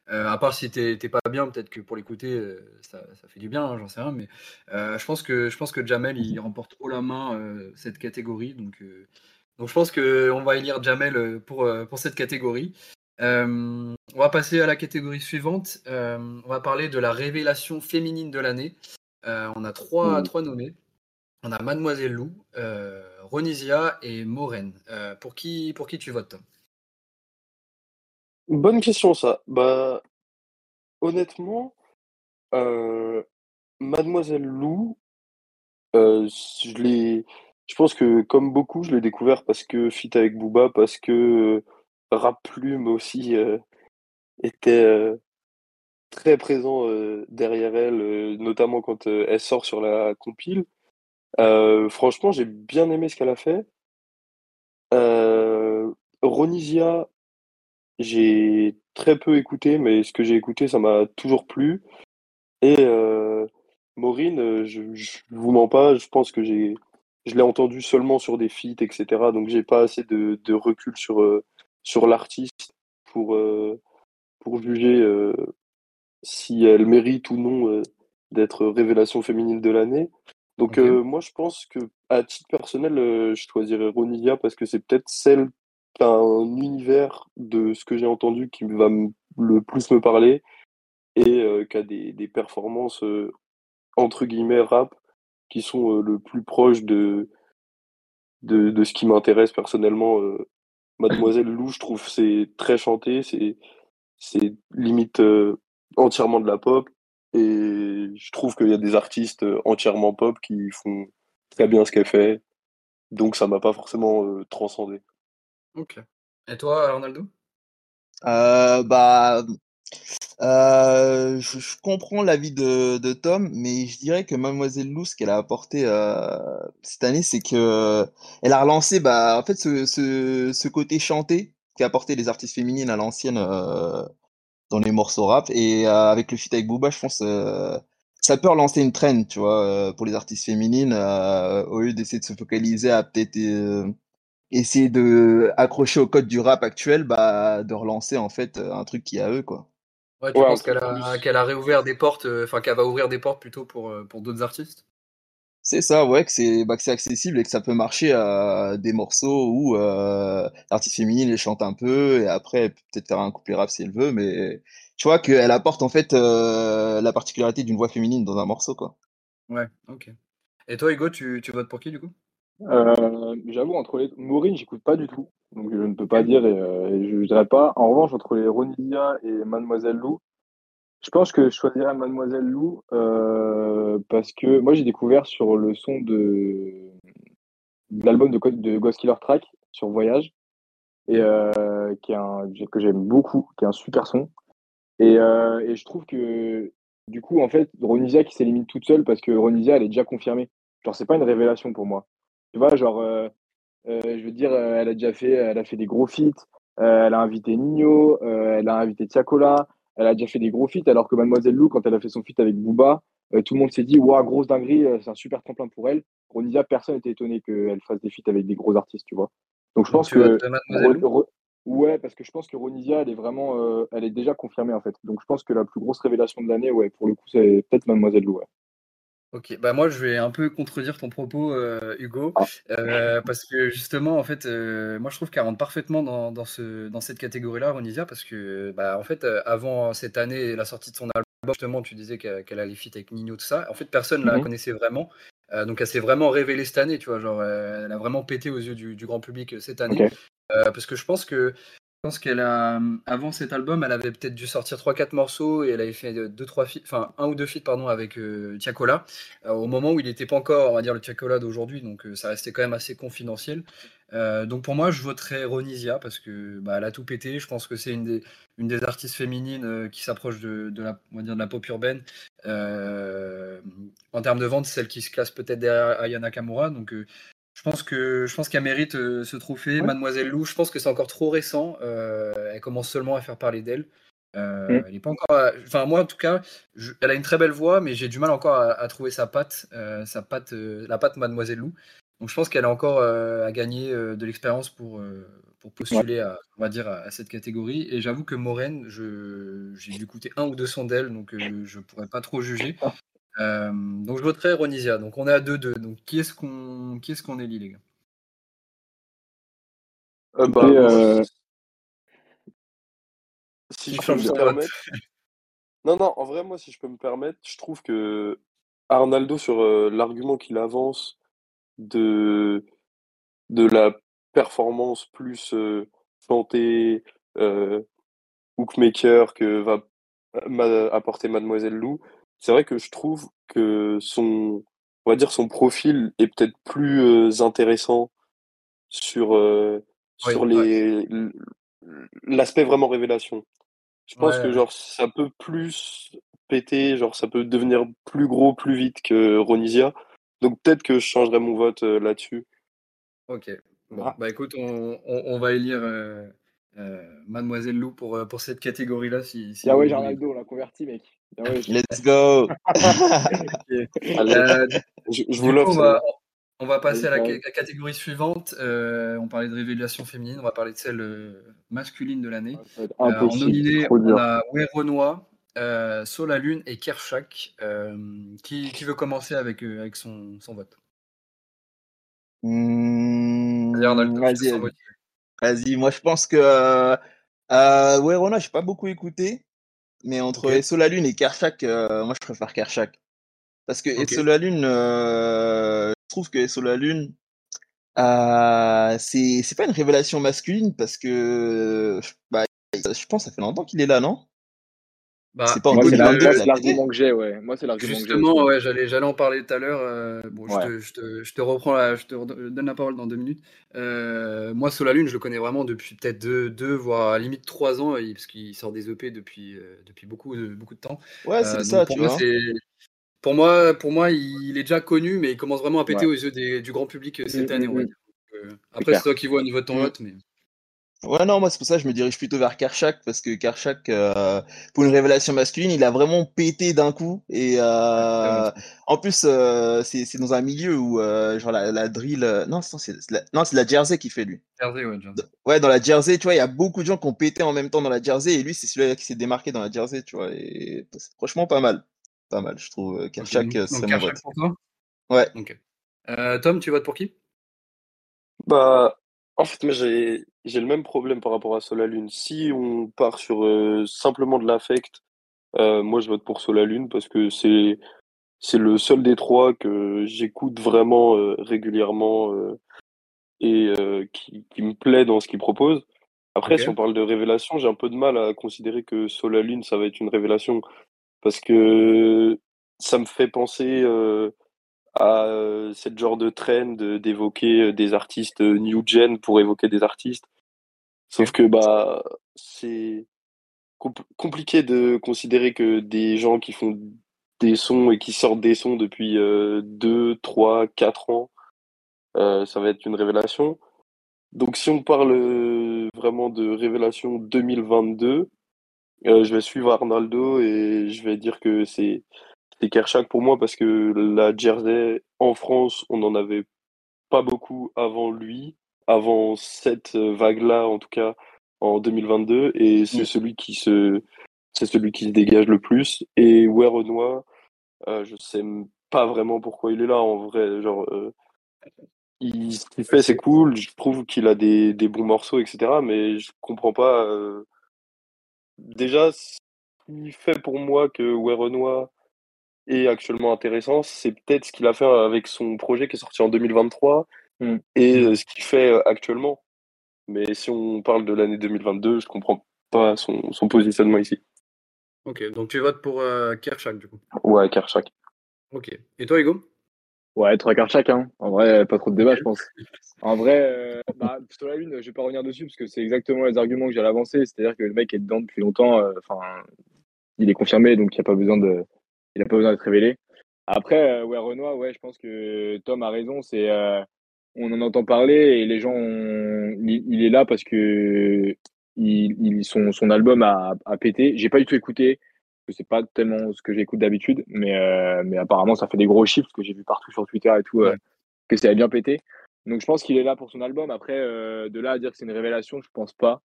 à part si t'es pas bien, peut-être que pour l'écouter ça, ça, fait du bien, hein, j'en sais rien, mais je pense que je pense que Jamel il remporte haut la main cette catégorie, donc donc je pense qu'on va élire Jamel pour pour cette catégorie. Euh, on va passer à la catégorie suivante. Euh, on va parler de la révélation féminine de l'année. Euh, on a trois, trois nommés. On a Mademoiselle Lou, Ronisia et Maureen. pour, qui, pour qui tu votes, Tom? Bonne question, ça. Bah, honnêtement, Mademoiselle Lou, je Je pense que, comme beaucoup, je l'ai découvert parce que fit avec Booba, parce que Rap Plume aussi euh, était euh, très présent euh, derrière elle, notamment quand elle sort sur la compile. franchement, j'ai bien aimé ce qu'elle a fait. Ronisia, j'ai très peu écouté, mais ce que j'ai écouté, ça m'a toujours plu. Et Maureen, je, ne vous mens pas, je pense que j'ai, je l'ai entendu seulement sur des feats, etc. Donc j'ai pas assez de, de recul sur sur l'artiste pour, euh, pour juger euh, si elle mérite ou non euh, d'être révélation féminine de l'année. Donc moi je pense que à titre personnel, je choisirais Ronilia parce que c'est peut-être celle qui a un univers de ce que j'ai entendu qui va le plus me parler et qui a des, des performances entre guillemets rap qui sont le plus proches de, de, de ce qui m'intéresse personnellement <clears throat> Mademoiselle Lou, je trouve c'est très chanté, c'est c'est limite euh, entièrement de la pop. Et je trouve qu'il y a des artistes euh, entièrement pop qui font très bien ce qu'elle fait. Donc ça m'a pas forcément euh, transcendé. Ok. Et toi, Ronaldo Bah euh, je, comprends l'avis de, Tom, mais je dirais que Mademoiselle Lou, ce qu'elle a apporté euh, cette année, c'est que elle a relancé, bah, en fait, ce, côté chanté qui a apporté les artistes féminines à l'ancienne euh, dans les morceaux rap. Et euh, avec le feat avec Booba, je pense euh, ça peut relancer une trend, tu vois, euh, pour les artistes féminines, au lieu d'essayer de se focaliser à peut-être essayer de accrocher au code du rap actuel, bah, de relancer en fait un truc qui est à eux, quoi. Ouais, tu penses qu'elle a, réouvert des portes, euh, enfin qu'elle va ouvrir des portes plutôt pour, euh, pour d'autres artistes? C'est ça, ouais, que c'est bah, accessible et que ça peut marcher à des morceaux où euh, l'artiste féminine elle chante un peu et après peut-être faire un couplet rap si elle veut, mais tu vois qu'elle apporte en fait la particularité d'une voix féminine dans un morceau, quoi. Ouais, ok. Et toi, Hugo, tu, tu votes pour qui du coup? Euh, J'avoue, entre les. Maureen, j'écoute pas du tout. Donc je ne peux pas dire et, euh, je ne dirais pas. En revanche, entre les Ronilia et Mademoiselle Lou, je pense que je choisirais Mademoiselle Lou euh, parce que moi j'ai découvert sur le son de, l'album de, de Ghost Killer Track sur Voyage et qui est un que j'aime beaucoup, qui est un super son. Et, et je trouve que du coup en fait Ronisia qui s'élimine toute seule parce que Ronisia elle est déjà confirmée. Genre c'est pas une révélation pour moi. Tu vois, genre, euh, euh, je veux dire, euh, elle a déjà fait, elle a fait des gros feats. elle a invité Nino, elle a invité Tiakola, elle a déjà fait des gros feats, alors que Mademoiselle Lou, quand elle a fait son feat avec Booba, tout le monde s'est dit, waouh, grosse dinguerie, c'est un super tremplin pour elle. Ronisia, personne n'était étonné qu'elle fasse des feats avec des gros artistes, tu vois. Donc je pense que. Ouais, parce que je pense que Ronisia, elle est vraiment, elle est déjà confirmée en fait. Donc je pense que la plus grosse révélation de l'année, ouais, pour le coup, c'est peut-être Mademoiselle Lou. Ouais. Ok, bah moi je vais un peu contredire ton propos, euh, Hugo, Ah. euh, parce que justement, en fait, euh, moi je trouve qu'elle rentre parfaitement dans, dans ce, dans cette catégorie-là, Ronisia, parce que, bah, en fait, avant cette année la sortie de son album, justement, tu disais qu'elle allait fit avec Nino, tout ça. En fait, personne ne la Mhm. connaissait vraiment. Donc elle s'est vraiment révélée cette année, tu vois, genre, elle a vraiment pété aux yeux du, du grand public cette année. Parce que je pense que je pense qu'elle a, avant cet album, elle avait peut-être dû sortir 3-4 morceaux et elle avait fait deux, trois un ou deux feats avec euh, Tiakola, euh, au moment où il n'était pas encore, on va dire le Tiakola d'aujourd'hui, donc euh, ça restait quand même assez confidentiel. Euh, donc pour moi, je voterais Ronisia parce que bah, a tout pété. Je pense que c'est une des, une des artistes féminines qui s'approche de, de la, on va dire de la pop urbaine. En termes de vente, celle qui se classe peut-être derrière Aya Nakamura. Donc je pense que je pense qu'elle mérite euh, ce trophée. Ouais. Mademoiselle Lou, je pense que c'est encore trop récent. Euh, elle commence seulement à faire parler d'elle. Euh, Mm. Elle est pas encore. à- Enfin moi en tout cas, je- elle a une très belle voix, mais j'ai du mal encore à, à trouver sa patte, sa patte, la patte Mademoiselle Lou. Donc je pense qu'elle a encore à gagner de l'expérience pour pour postuler à, on va dire à, à cette catégorie. Et j'avoue que je j'ai dû écouter un ou deux sons d'elle, donc je pourrais pas trop juger. Euh, donc je voterai Ronisia. Donc on est à 2-2. Donc qui est-ce qu'on qui est-ce qu'on élit les gars? Euh, bah, Et, euh, si je peux me permettre. <laughs> Non, non, en vrai, moi, si je peux me permettre, je trouve que Arnaldo, sur euh, l'argument qu'il avance de, de la performance plus euh, chantée, euh, hookmaker que va apporter Mademoiselle Lou, c'est vrai que je trouve que son, on va dire, son profil est peut-être plus euh, intéressant sur, euh, Oui, sur les, l'aspect vraiment révélation. Je pense Ouais, que genre ça peut plus péter, genre ça peut devenir plus gros plus vite que Ronisia. Donc peut-être que je changerai mon vote euh, là-dessus. Ok. Bon, Ah. bah écoute, on, on- on va élire Mademoiselle Lou pour, euh, pour cette catégorie-là. Si, si vous Yahweh voulez. Ronaldo, on l'a converti, mec. Yahweh. Let's go. <laughs> Allez, Euh, je, vous l'offre. on va, on va passer à la, catégorie suivante. Euh, on parlait de révélation féminine, on va parler de celle euh, masculine de l'année. Euh, en impossible, nominé, on a Ouais Renoir, euh, Sola Lune et Kershak. Euh, qui, qui veut commencer avec, euh, avec son, son vote? Vas-y, te vas-y, moi je pense que euh, euh, ouais, Rona, j'ai pas beaucoup écouté, mais entre Ok. Esso la Lune et Kershak, euh, moi je préfère Kershak. Parce que. Esso la Lune, euh, je trouve que Esso la Lune, euh, c'est c'est pas une révélation masculine parce que bah, je pense que ça fait longtemps qu'il est là, non? Bah, C'est pas en Moi, c'est écoute, la- 2022 moi, qu'il c'est a pété? l'argument que j'ai, ouais. Moi, c'est l'argument que j'ai Justement, ouais, j'allais, j'allais en parler tout à l'heure. euh, bon, je, te, je, te, je te reprends, la, je te donne la parole dans deux minutes. Euh, moi, Sola Lune, je le connais vraiment depuis peut-être deux, deux, voire à limite trois ans, parce qu'il sort des EP depuis, euh, depuis beaucoup, de, beaucoup de temps. Ouais, c'est ça, pour tu moi, vois. pour moi, pour moi, il est déjà connu, mais il commence vraiment à péter Ouais. aux yeux des- du grand public euh, Mm, cette année, on va mm. dire. Après, c'est toi qui vois au niveau de ton vote, mais Ouais, non, moi c'est pour ça que je me dirige plutôt vers Kershak parce que Kershak, euh, pour une révélation masculine, il a vraiment pété d'un coup. Et c'est euh, en plus, euh, c'est c'est dans un milieu où euh, genre la, la drill, non, c'est c'est la, non, c'est la Jersey qui fait lui. Jersey, ouais, Jersey. Ouais, dans la Jersey, tu vois, il y a beaucoup de gens qui ont pété en même temps dans la Jersey et lui, c'est celui qui s'est démarqué dans la Jersey, tu vois. Et c'est franchement pas mal, pas mal, je trouve. Ok, Kershak, donc, euh, donc serait mon vote. pour toi? Ouais. Ok. Euh, Tom, tu votes pour qui? Bah, en fait, moi j'ai j'ai le même problème par rapport à Solalune. Si on part sur euh, simplement de l'affect, euh, moi je vote pour Solalune parce que c'est c'est le seul des trois que j'écoute vraiment euh, régulièrement euh, et euh, qui, qui me plaît dans ce qu'il propose. Après, si on parle de révélation, j'ai un peu de mal à considérer que Solalune, ça va être une révélation parce que ça me fait penser euh, à euh, cette genre de trend d'évoquer euh, des artistes euh, new gen pour évoquer des artistes. Sauf que bah c'est compl- compliqué de considérer que des gens qui font des sons et qui sortent des sons depuis euh, 2, 3, 4 ans, euh, ça va être une révélation. Donc si on parle vraiment de révélation 2022, euh, je vais suivre Arnaldo et je vais dire que c'est c'est Kershak pour moi parce que la Jersey en France, on n'en avait pas beaucoup avant lui, avant cette euh, vague-là en tout cas en 2022 et c'est Mm. celui qui se c'est celui qui se dégage le plus et ouais Renoir, euh, je sais pas vraiment pourquoi il est là en vrai. Genre, euh, il, ce qu'il fait, c'est cool. Je trouve qu'il a des, des, bons morceaux, etc. Mais je comprends pas. Euh... Déjà, ce qui fait pour moi que Ouais Renoir est actuellement intéressant, c'est peut-être ce qu'il a fait avec son projet qui est sorti en 2023 mmh. et mmh. ce qu'il fait euh, actuellement. Mais si on parle de l'année 2022, je comprends pas son, son, positionnement ici. Ok, donc tu votes pour euh, Kershak du coup Ouais, Kershak. Ok. Et toi, Hugo? Ouais, trois Kershak, hein. En vrai, pas trop de débat, je pense. <laughs> En vrai, euh, bah, sur la Lune, je vais pas revenir dessus parce que c'est exactement les arguments que j'allais avancer. C'est-à-dire que le mec est dedans depuis longtemps. Euh, enfin, il est confirmé, donc il n'y a pas besoin de, il a pas besoin d'être révélé. Après, euh, ouais, Renoir, ouais, je pense que Tom a raison. C'est, euh, on en entend parler et les gens, il, est là parce que il, son, son album a, a pété. J'ai pas du tout écouté c'est pas tellement ce que j'écoute d'habitude, mais, euh, mais apparemment ça fait des gros chiffres que j'ai vu partout sur Twitter et tout, euh, que ça a bien pété. Donc je pense qu'il est là pour son album. Après, de là à dire que c'est une révélation, je pense pas.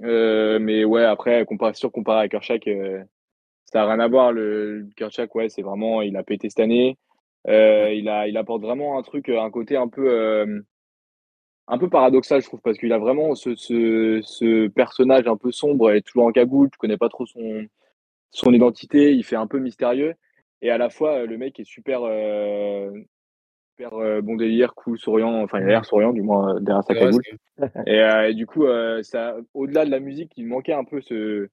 mais ouais, après, comparé, sûr, comparé à Kershak, ça n'a rien à voir. Le, Kershak, ouais, c'est vraiment, il a pété cette année. il, a, il apporte vraiment un truc, un côté un peu, un peu paradoxal, je trouve, parce qu'il a vraiment ce, ce, ce, personnage un peu sombre et toujours en cagoule. Tu connais pas trop son, son identité, il fait un peu mystérieux. Et à la fois, le mec est super, euh, super euh, bon délire, cool, souriant. Enfin, il a l'air souriant, du moins, euh, derrière sa cagoule. et, du coup, ça, au-delà de la musique, il manquait un peu ce,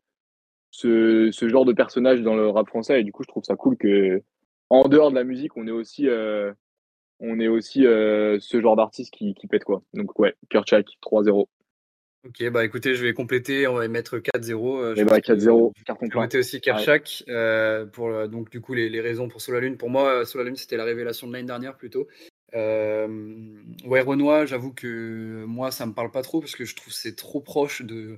ce, ce, genre de personnage dans le rap français. Et du coup, je trouve ça cool que, en dehors de la musique, on est aussi, on est aussi ce genre d'artiste qui, qui pète, quoi. Donc, ouais, Kurchak, 3-0. Ok, bah écoutez, je vais compléter, on va mettre 4-0. Euh, bah 4-0, carton plein. Je aussi Kershak, euh, pour euh, donc du coup les, les raisons pour Solalune. Pour moi, Solalune c'était la révélation de l'année dernière plutôt. ouais, Renoir, j'avoue que moi ça me parle pas trop parce que je trouve c'est trop proche de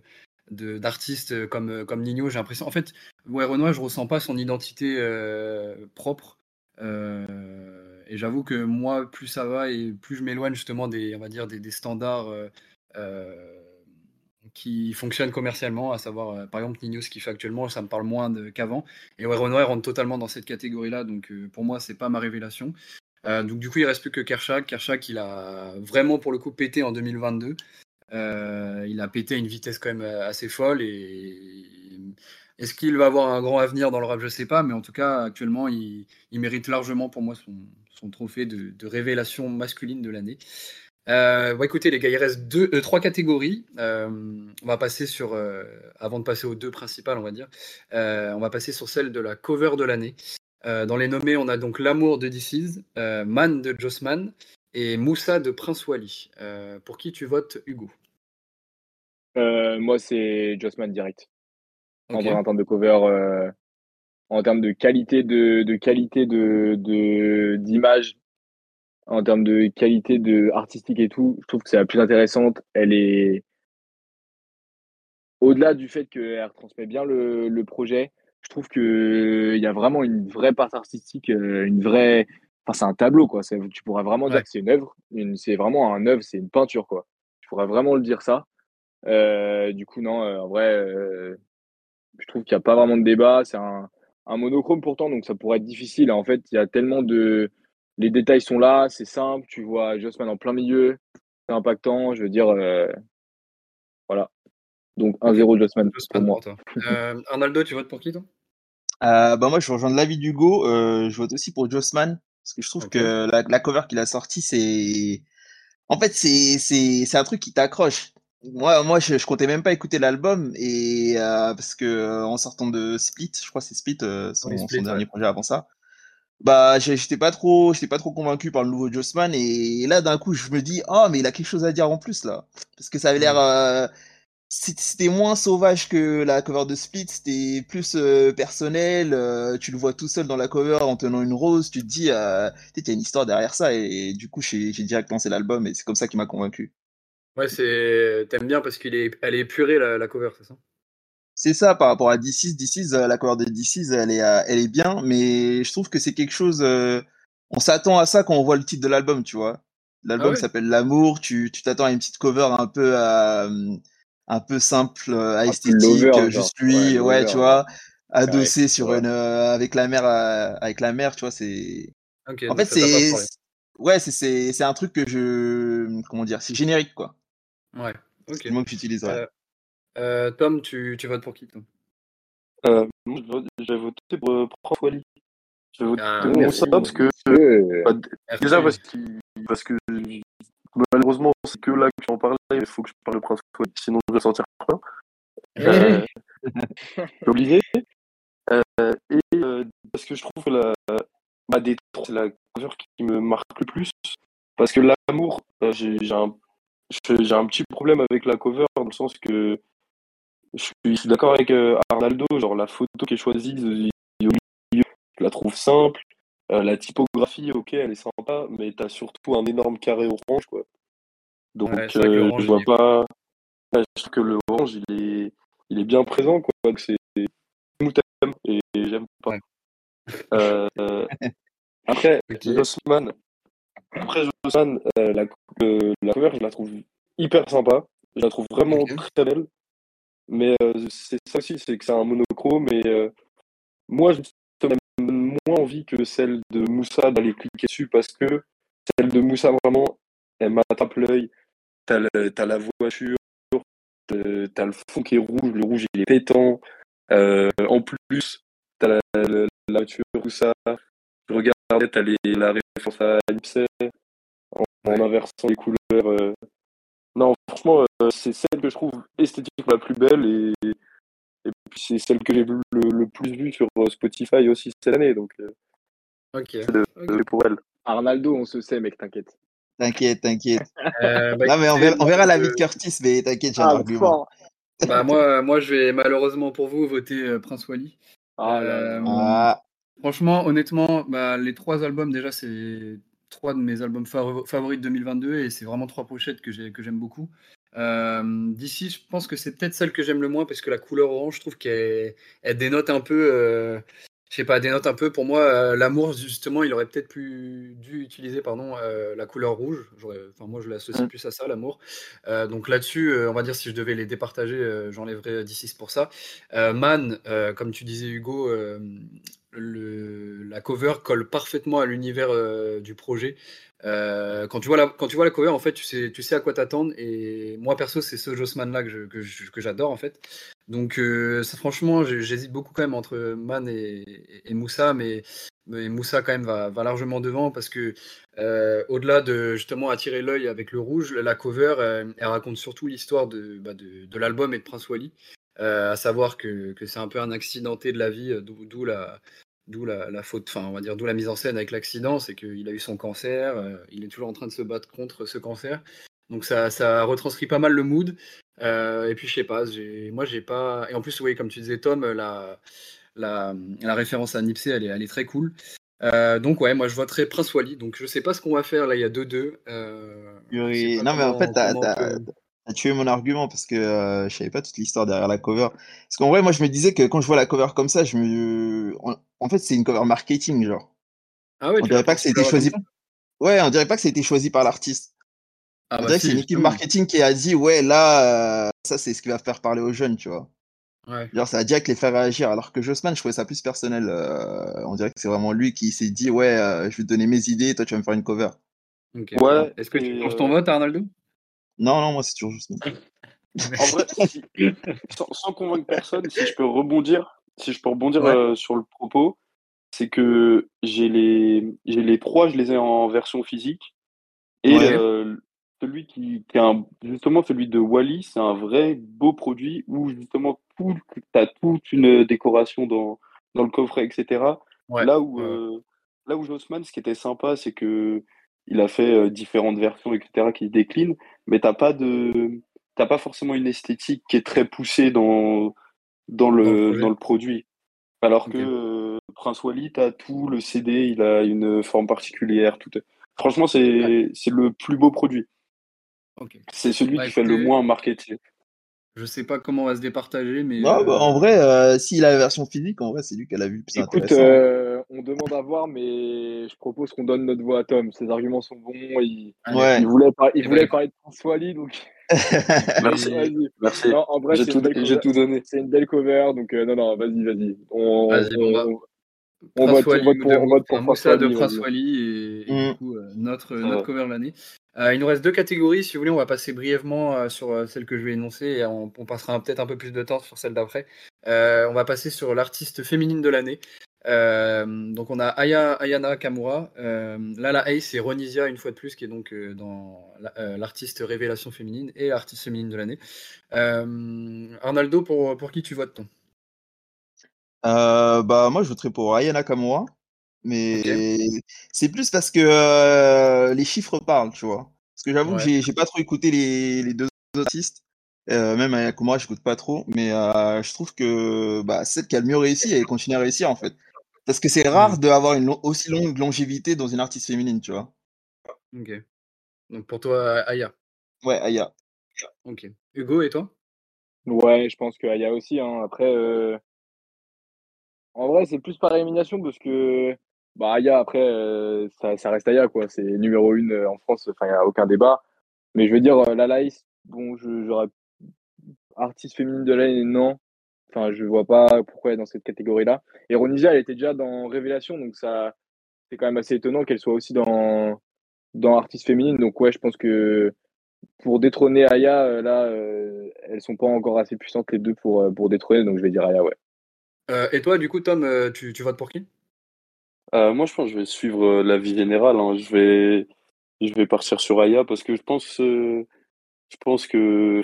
d'artistes comme, comme Nino, j'ai l'impression. En fait, ouais, Renoir, je ressens pas son identité propre. et j'avoue que moi, plus ça va et plus je m'éloigne justement des, on va dire, des, standards qui fonctionne commercialement, à savoir euh, par exemple Nino, ce qu'il fait actuellement, ça me parle moins qu'avant. Et ouais, Renoir rentre totalement dans cette catégorie-là, donc euh, pour moi, c'est pas ma révélation. Euh, donc du coup, il reste plus que Kershak. Kershak, il a vraiment pour le coup pété en 2022. Il a pété à une vitesse quand même assez folle. Et est-ce qu'il va avoir un grand avenir dans le rap Je sais pas, mais en tout cas, actuellement, il, mérite largement pour moi son, trophée de, révélation masculine de l'année. Euh, écoutez, les gars, il reste deux, euh, trois catégories. Euh, on va passer sur, euh, avant de passer aux deux principales, on va dire, on va passer sur celle de la cover de l'année. dans les nommés, on a donc L'amour de DC's, Man de Jossman et Moussa de Prince Wally. pour qui tu votes, Hugo? Moi, c'est Jossman direct. En, termes de cover, en termes de qualité de, de qualité de d'image en termes de qualité de artistique et tout, je trouve que c'est la plus intéressante. Elle est au-delà du fait qu'elle retransmet bien le, le, projet. Je trouve que il y a vraiment une vraie part artistique, euh, une vraie. Enfin, c'est un tableau quoi. Tu pourrais vraiment dire que c'est une œuvre. C'est vraiment un œuvre, c'est une peinture quoi. Tu pourrais vraiment le dire ça. Euh, du coup, non, euh, en vrai, je trouve qu'il n'y a pas vraiment de débat. C'est un, un monochrome pourtant, donc ça pourrait être difficile. En fait, il y a tellement de les détails sont là, c'est simple, tu vois Jossman en plein milieu, c'est impactant, je veux dire, euh, voilà. Donc 1-0 Jossman pour moi. Euh, Arnaldo, tu votes pour qui toi? Euh, bah moi je rejoins l'avis d'Hugo, je vote aussi pour Jossman, parce que je trouve que la, cover qu'il a sortie, c'est... En fait, c'est un truc qui t'accroche. Moi, moi je, je, comptais même pas écouter l'album, et parce que en sortant de Split, je crois que c'est Split, son, dernier projet avant ça, bah j'étais pas trop j'étais pas trop convaincu par le nouveau Jossman et là d'un coup je me dis oh mais il a quelque chose à dire en plus là. Parce que ça avait l'air euh, c'était moins sauvage que la cover de Split c'était plus euh, personnel euh, tu le vois tout seul dans la cover en tenant une rose tu te dis euh, il y a une histoire derrière ça et, du coup j'ai direct lancé l'album et c'est comme ça qui m'a convaincu ouais c'est t'aimes bien parce qu'il est elle est épurée la, la cover c'est ça? C'est ça par rapport à D6. D6, euh, la cover de D6, elle est, elle est bien, mais je trouve que c'est quelque chose. Euh, on s'attend à ça quand on voit le titre de l'album, tu vois. L'album ah s'appelle L'amour. Tu t'attends à une petite cover un peu, un peu simple, à esthétique, juste lui, ouais, tu vois, adossé sur une, avec la mer, avec la mer, tu vois. C'est Ok, En fait, c'est. Ouais, c'est- c'est c'est un truc que je. Comment dire C'est générique, quoi. Ouais, C'est ok. le mot que j'utilise, ouais. Euh, euh, Tom, tu, tu votes pour qui, toi Euh, moi, je vote- j'ai voté pour euh, Prof Wally. J'ai voté Ah, pour merci. ça parce que bah, d- Merci. déjà parce, parce que malheureusement c'est que là que j'en parlais, il faut que je parle de Prince sinon je vais sortir plein. Euh, <laughs> c'est obligé. Euh, et euh, parce que je trouve que la, bah, des trois, c'est la cover qui me marque le plus. Parce que l'amour, euh, j'ai j'ai un, j'ai un petit problème avec la cover dans le sens que je suis, d'accord avec euh, Arnaldo, genre la photo qui est choisie euh, je la trouve simple. Euh, la typographie, ok, elle est sympa, mais t'as surtout un énorme carré orange, quoi. Donc, Ouais, euh, je vois pas. Ouais, je trouve que le orange, il est, il est bien présent, quoi. que C'est et j'aime pas. Ouais. Euh, <laughs> après, Ok. Jossman, après Jossman, euh, la, la cover, je la trouve hyper sympa. Je la trouve vraiment très belle. Mais c'est ça aussi, c'est que c'est un monochrome. Et moi, je moins envie que celle de Moussa d'aller cliquer dessus parce que celle de Moussa, vraiment, elle m'attrape l'œil. T'as le- t'as la voiture, t'as le fond qui est rouge, le rouge il est pétant. Euh, en plus, t'as la, la, la voiture, tout ça. Je regardais, t'as les- la référence à Ipsey en, inversant les couleurs. euh. Non, franchement, euh, c'est celle que je trouve esthétiquement la plus belle et, et puis c'est celle que j'ai le, le plus vue sur euh, Spotify aussi cette année. Donc, euh, Ok. pour elle. Arnaldo, on se sait, mec, t'inquiète. T'inquiète, t'inquiète. <laughs> Euh, bah, Non, mais on verra, on verra la vie de Curtis, mais t'inquiète, j'ai un Ah, argument. fort. Bah, moi, moi, je vais malheureusement pour vous voter euh, Prince Wally. Ah Euh. Ah, Franchement, honnêtement, bah, les trois albums, déjà, c'est trois de mes albums favo- favoris de 2022 et c'est vraiment trois pochettes que j'aime beaucoup. Euh, D'ici, je pense que c'est peut-être celle que j'aime le moins parce que la couleur orange, je trouve qu'elle elle dénote un peu, euh, je sais pas, dénote un peu. Pour moi, euh, l'amour, justement, il aurait peut-être plus dû utiliser, pardon, euh, la couleur rouge. Enfin, moi, je l'associe plus à ça, l'amour. Euh, donc là-dessus, on va dire si je devais les départager, j'enlèverais D6 pour ça. Man, comme tu disais Hugo, le, la cover colle parfaitement à l'univers du projet. Euh, quand, tu vois la, quand tu vois la cover, en fait, tu sais, tu sais à quoi t'attendre. Et moi, perso, c'est ce Jossman là que, que, j'adore, en fait. Donc, euh, ça, franchement, j'hésite beaucoup quand même entre Man et, Moussa, mais, mais Moussa, quand même, va, va largement devant parce que, euh, au-delà de justement attirer l'œil avec le rouge, la cover, elle raconte surtout l'histoire de, bah, de, de l'album et de Prince Wally. À savoir que, que c'est un peu un accidenté de la vie, d'où la, d'où la, la faute, enfin on va dire d'où la mise en scène avec l'accident, c'est qu'il a eu son cancer, euh, il est toujours en train de se battre contre ce cancer. Donc ça, ça retranscrit pas mal le mood. Euh, et puis je sais pas, moi j'ai pas. Et en plus, oui, comme tu disais Tom, la, la, la référence à Nipsey, elle est, elle est très cool. Euh, donc ouais, moi je voterai Prince Wally. Donc je sais pas ce qu'on va faire là, il y a 2-2. Euh, je sais purée. pas Non, mais en fait, t'as t'as tué mon argument parce que euh, je savais pas toute l'histoire derrière la cover. Parce qu'en vrai, moi, je me disais que quand je vois la cover comme ça, je me. En, en fait, c'est une cover marketing, genre. Ah ouais, On dirait pas que vois choisi. Ouais, on dirait pas que ça a été choisi par l'artiste. Ah On bah dirait que c'est une équipe justement. marketing qui a dit, ouais, là, euh, ça, c'est ce qui va faire parler aux jeunes, tu vois. Ouais. Genre, ça a direct les faire réagir. Alors que Jossman, je trouvais ça plus personnel. euh, on dirait que c'est vraiment lui qui s'est dit, ouais, euh, je vais te donner mes idées, toi, tu vas me faire une cover. Ok. Ouais, Est-ce que tu euh, ton vote, Arnaldo? Non, non, moi, c'est toujours Jossman. En vrai, si- sans, sans convaincre personne, si je peux rebondir, si je peux rebondir Ouais. euh, sur le propos, c'est que j'ai les, j'ai les trois, je les ai en version physique. Et Ouais. euh, celui qui, qui est un, justement celui de Wally, c'est un vrai beau produit où justement tout, t'as toute une décoration dans, dans le coffret, etc. Ouais. Là où, euh, là où Jossman, ce qui était sympa, c'est que il a fait euh, différentes versions, etc., qui se déclinent, mais t'as pas de, t'as pas forcément une esthétique qui est très poussée dans, dans Dans le dans le produit. Alors que euh, Prince Wally, t'as tout, le CD, il a une forme particulière, tout. est- Franchement, c'est, c'est le plus beau produit. Ok. C'est celui Bah, qui fait le moins marketing. Je sais pas comment on va se départager, mais. Non, bah, en euh, vrai, euh, s'il a la version physique, en vrai, c'est lui qui a la vue Écoute, intéressante. euh, on demande à voir, mais je propose qu'on donne notre voix à Tom. Ses arguments sont bons. Il, allez. Ouais. il voulait, par- il voulait parler de François Wally, donc <laughs> <laughs> Merci. Merci. Non, en vrai, J'ai c'est tout, une, belle j'ai cover- tout donné. c'est une belle cover, donc euh, non, non, vas-y, vas-y. On, bah. on- On vote, on vote pour, on vote pour Moussa de. Prince Wally et, et Mm. du coup euh, notre, notre cover de l'année. Euh, il nous reste deux catégories, si vous voulez, on va passer brièvement euh, sur euh, celle que je vais énoncer et on, on passera peut-être un peu plus de temps sur celle d'après. On va passer sur l'artiste féminine de l'année. Donc on a Aya, Ayana Kamura, Lala Ace et Ronisia une fois de plus qui est donc dans la- l'artiste révélation féminine et artiste féminine de l'année. Arnaldo, pour, pour qui tu votes toi Euh, bah, moi, je voterais pour Ayana Kamura. Mais c'est plus parce que euh, les chiffres parlent, tu vois. Parce que j'avoue Ouais. que j'ai pas trop écouté les, les deux artistes. Euh, même Ayana Kamura, j'écoute pas trop. Mais euh, je trouve que bah, celle qui a le mieux réussi, elle continue à réussir, en fait. Parce que c'est rare d'avoir une lo- aussi longue longévité dans une artiste féminine, tu vois. Ok. Donc pour toi, Aya. Ouais, Aya. Ok. Hugo et toi? Ouais, je pense qu'il y a aussi. Hein. Après, euh, en vrai, c'est plus par élimination parce que bah, Aya, après, euh, ça, ça reste Aya, quoi. C'est numéro une euh, en France, enfin, il n'y a aucun débat. Mais je veux dire, euh, la Laïs, bon, j'aurais. Artiste féminine de l'année, non. Enfin, je vois pas pourquoi elle est dans cette catégorie-là. Et Ronisia, elle était déjà dans Révélation, donc ça, c'est quand même assez étonnant qu'elle soit aussi dans, dans Artiste féminine. Donc, ouais, je pense que pour détrôner Aya, euh, là, euh, elles sont pas encore assez puissantes les deux pour, pour détrôner, donc je vais dire Aya, ouais. Euh, Et toi, du coup, Tom, euh, tu, tu votes pour qui? Euh, moi, je pense que je vais suivre l'avis général. hein. Je vais, je vais partir sur Aya parce que je pense, euh, je pense que,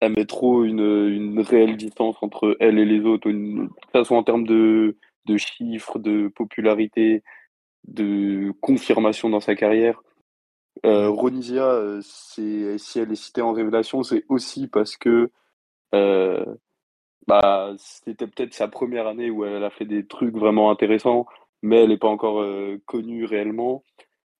elle met trop une, une réelle distance entre elle et les autres, que ce soit en termes de, de chiffres, de popularité, de confirmation dans sa carrière. Euh, Ronisia, si elle est citée en révélation, c'est aussi parce que bah, c'était peut-être sa première année où elle a fait des trucs vraiment intéressants, mais elle n'est pas encore euh, connue réellement.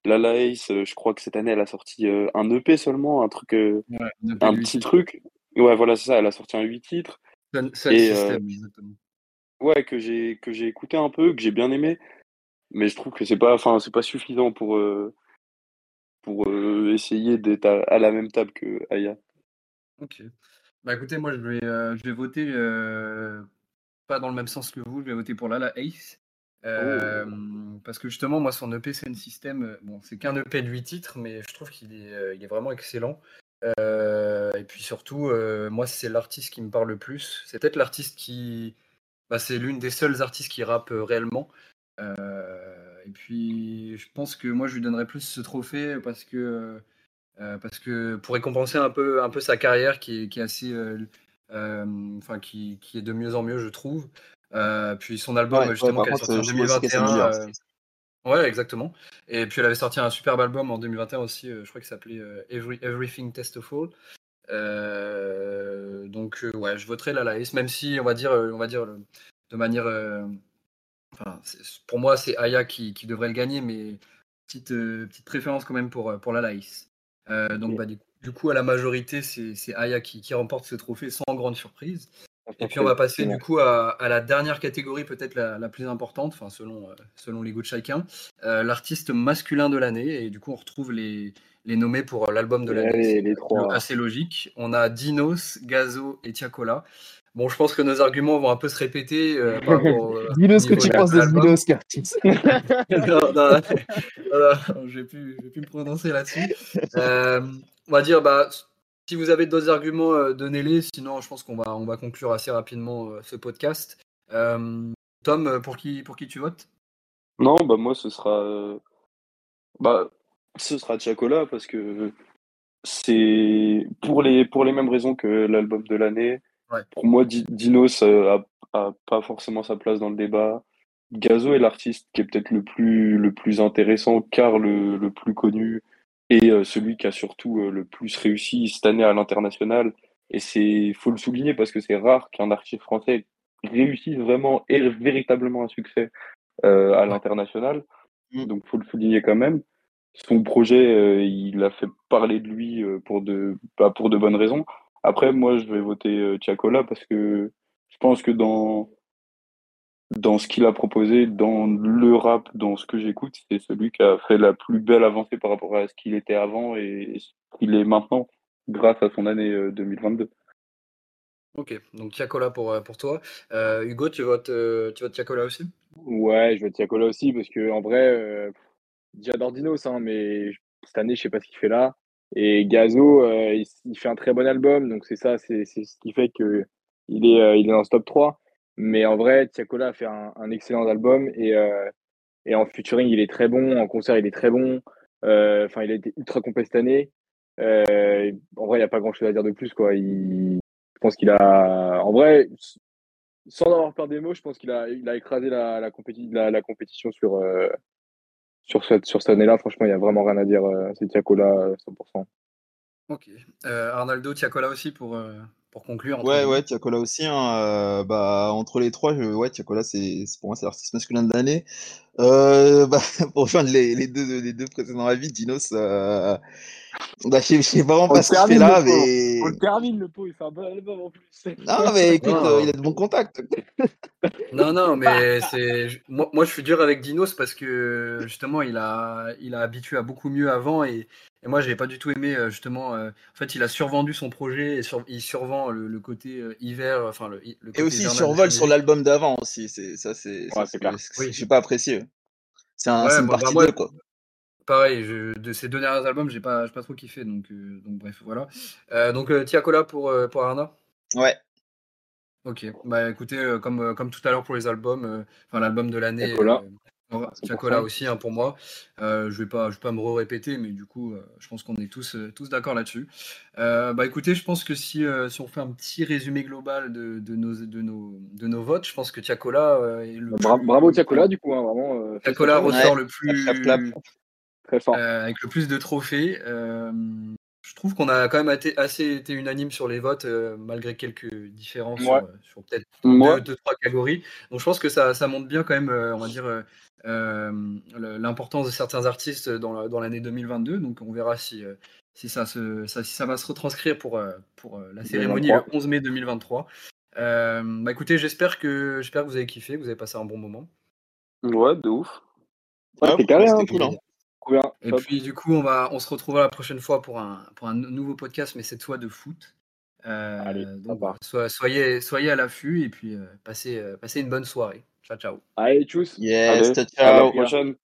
Lala Ace, euh, je crois que cette année, elle a sorti euh, un EP seulement, un truc, un petit truc. Ouais, voilà, c'est ça, elle a sorti un 8 titres. Sun Et, System, exactement. Ouais, que j'ai que j'ai écouté un peu, que j'ai bien aimé, mais je trouve que c'est pas, enfin, c'est pas suffisant pour pour essayer d'être à, à la même table que Aya. Ok. Bah écoutez, moi je vais, euh, je vais voter euh, pas dans le même sens que vous, je vais voter pour Lala Ace. Euh, Parce que justement, moi son EP Sun System, bon, c'est qu'un EP de 8 titres, mais je trouve qu'il est, il est vraiment excellent. Et puis surtout, moi c'est l'artiste qui me parle le plus. C'est peut-être l'artiste qui. Bah, c'est l'une des seules artistes qui rappe réellement. Et puis je pense que moi je lui donnerais plus ce trophée parce que. Euh, parce que pour récompenser un peu, un peu sa carrière qui est, qui est assez, euh, euh, enfin qui, qui est de mieux en mieux, je trouve. Puis son album Ouais, ouais, justement a contre, sorti en je vois ce que c'est 2021. meilleur. euh, ouais, exactement. Et puis elle avait sorti un superbe album en 2021 aussi. je crois qu'il s'appelait Every- Everything Testful. Euh, donc euh, ouais, je voterai la Laïs, même si on va dire, euh, on va dire de manière, enfin, pour moi c'est Aya qui, qui devrait le gagner, mais petite, petite préférence quand même pour, pour la Laïs. Euh, donc bah, du, du coup à la majorité c'est Aya qui, qui remporte ce trophée sans grande surprise. Et puis on va passer du coup à, à la dernière catégorie, peut-être la, la plus importante, enfin selon, euh, selon les goûts de chacun, euh, l'artiste masculin de l'année. Et du coup on retrouve les, les nommés pour l'album de l'année. C'est assez logique. On a Dinos, Gazo et Tiakola. Bon, je pense que nos arguments vont un peu se répéter. euh, au- <laughs> Dis-nous ce que tu penses de. Dinos, Curtis. <laughs> non, non, non, je je vais plus me prononcer là-dessus. Euh, on va dire, bah, si vous avez d'autres arguments, euh, donnez-les. Sinon, je pense qu'on va, on va conclure assez rapidement euh, ce podcast. Euh, Tom, euh, pour qui, pour qui tu votes? Non, bah moi ce sera euh, bah ce sera Tiakola parce que c'est pour les pour les mêmes raisons que l'album de l'année. Ouais. Pour moi, Di- Dinos euh, a, a pas forcément sa place dans le débat. Gazo est l'artiste qui est peut-être le plus le plus intéressant car le, le plus connu et euh, celui qui a surtout euh, le plus réussi cette année à l'international. Et c'est faut le souligner parce que c'est rare qu'un artiste français réussisse vraiment et véritablement un succès euh, à l'international. Mm. Donc, faut le souligner quand même. Son projet, il a fait parler de lui pour de, bah, pour de bonnes raisons. Après, moi, je vais voter euh, Tiakola parce que je pense que dans, dans ce qu'il a proposé, dans le rap, dans ce que j'écoute, c'est celui qui a fait la plus belle avancée par rapport à ce qu'il était avant et ce qu'il est maintenant, grâce à son année euh, 2022. Ok, donc Tiakola pour, pour toi. Hugo, tu votes, tu votes Tiakola aussi? Ouais, je vote Tiakola aussi parce que en vrai, j'adore Dinos, hein, mais cette année, je sais pas ce qu'il fait là. Et Gazo, il, fait un très bon album, donc c'est ça, c'est ce qui fait que il est, il est dans ce top 3. Mais en vrai, Tiakola a fait un, excellent album et, et en featuring, il est très bon. En concert, il est très bon. Enfin, il a été ultra complet cette année. en vrai, il n'y a pas grand chose à dire de plus, quoi. Je pense qu'il a, en vrai, sans avoir peur des mots, je pense qu'il a, il a écrasé la, la, compétition sur, euh, sur cette, sur cette année-là. Franchement, il n'y a vraiment rien à dire. Euh, c'est Tiakola 100%. Ok. Euh, Arnaldo, Tiakola aussi pour, pour conclure. Ouais, ouais, Tiakola aussi. Hein, bah, entre les trois, je, ouais, Tiakola, c'est, pour moi, c'est l'artiste masculin de l'année. Bah, <laughs> pour rejoindre les, les, deux, les deux précédents avis, Dinos, bah, je sais vraiment pas ce qu'il fait là, mais. On le termine le pot, il fait un bon album en plus. Non, mais <laughs> écoute, euh, il a de bons contacts. non, non, mais c'est. Moi, moi, je suis dur avec Dinos parce que justement, il a, il a habitué à beaucoup mieux avant et, et moi, je n'avais pas du tout aimé euh, justement. Euh, en fait, il a survendu son projet et il survend le, côté hiver. Enfin, le, et aussi, il survole sur l'album d'avant aussi. C'est ça, c'est. Ouais, c'est clair. Oui. Je n'ai pas apprécié. C'est un, une bah, partie bah, quoi pareil, de ces deux derniers albums, j'ai pas, pas trop kiffé, donc, euh, donc bref, voilà. Euh, donc euh, Tiakola pour, pour Arna? Ouais. Ok, bah écoutez, comme, comme tout à l'heure pour les albums, enfin l'album de l'année, Tiakola aussi hein, pour moi. je vais pas, je vais pas me répéter, mais du coup, je pense qu'on est tous, tous d'accord là-dessus. bah écoutez, je pense que si, si on fait un petit résumé global de, de, nos, de, nos, de nos votes, je pense que Tiakola est le. Bravo Tiakola, du coup, hein, vraiment. Tiakola ressort le plus. Euh, avec le plus de trophées. Euh, je trouve qu'on a quand même été, assez été unanime sur les votes, euh, malgré quelques différences sur, peut-être deux, trois catégories. Donc je pense que ça, ça montre bien quand même, on va dire, l'importance de certains artistes dans, l'année 2022. Donc on verra si, si, ça, se, si ça va se retranscrire pour, pour la cérémonie le 11 mai 2023. bah écoutez, j'espère que, j'espère que vous avez kiffé, que vous avez passé un bon moment. Ouais, de ouf. Ouais, c'était carré, hein, cool, et puis du coup, on, va, on se retrouvera la prochaine fois pour un, pour un nouveau podcast, mais cette fois de foot. Euh, Allez, donc, soyez, soyez à l'affût et puis euh, passez, euh, passez une bonne soirée. Ciao, ciao. Allez, tchuss. Yes, ciao. À la prochaine.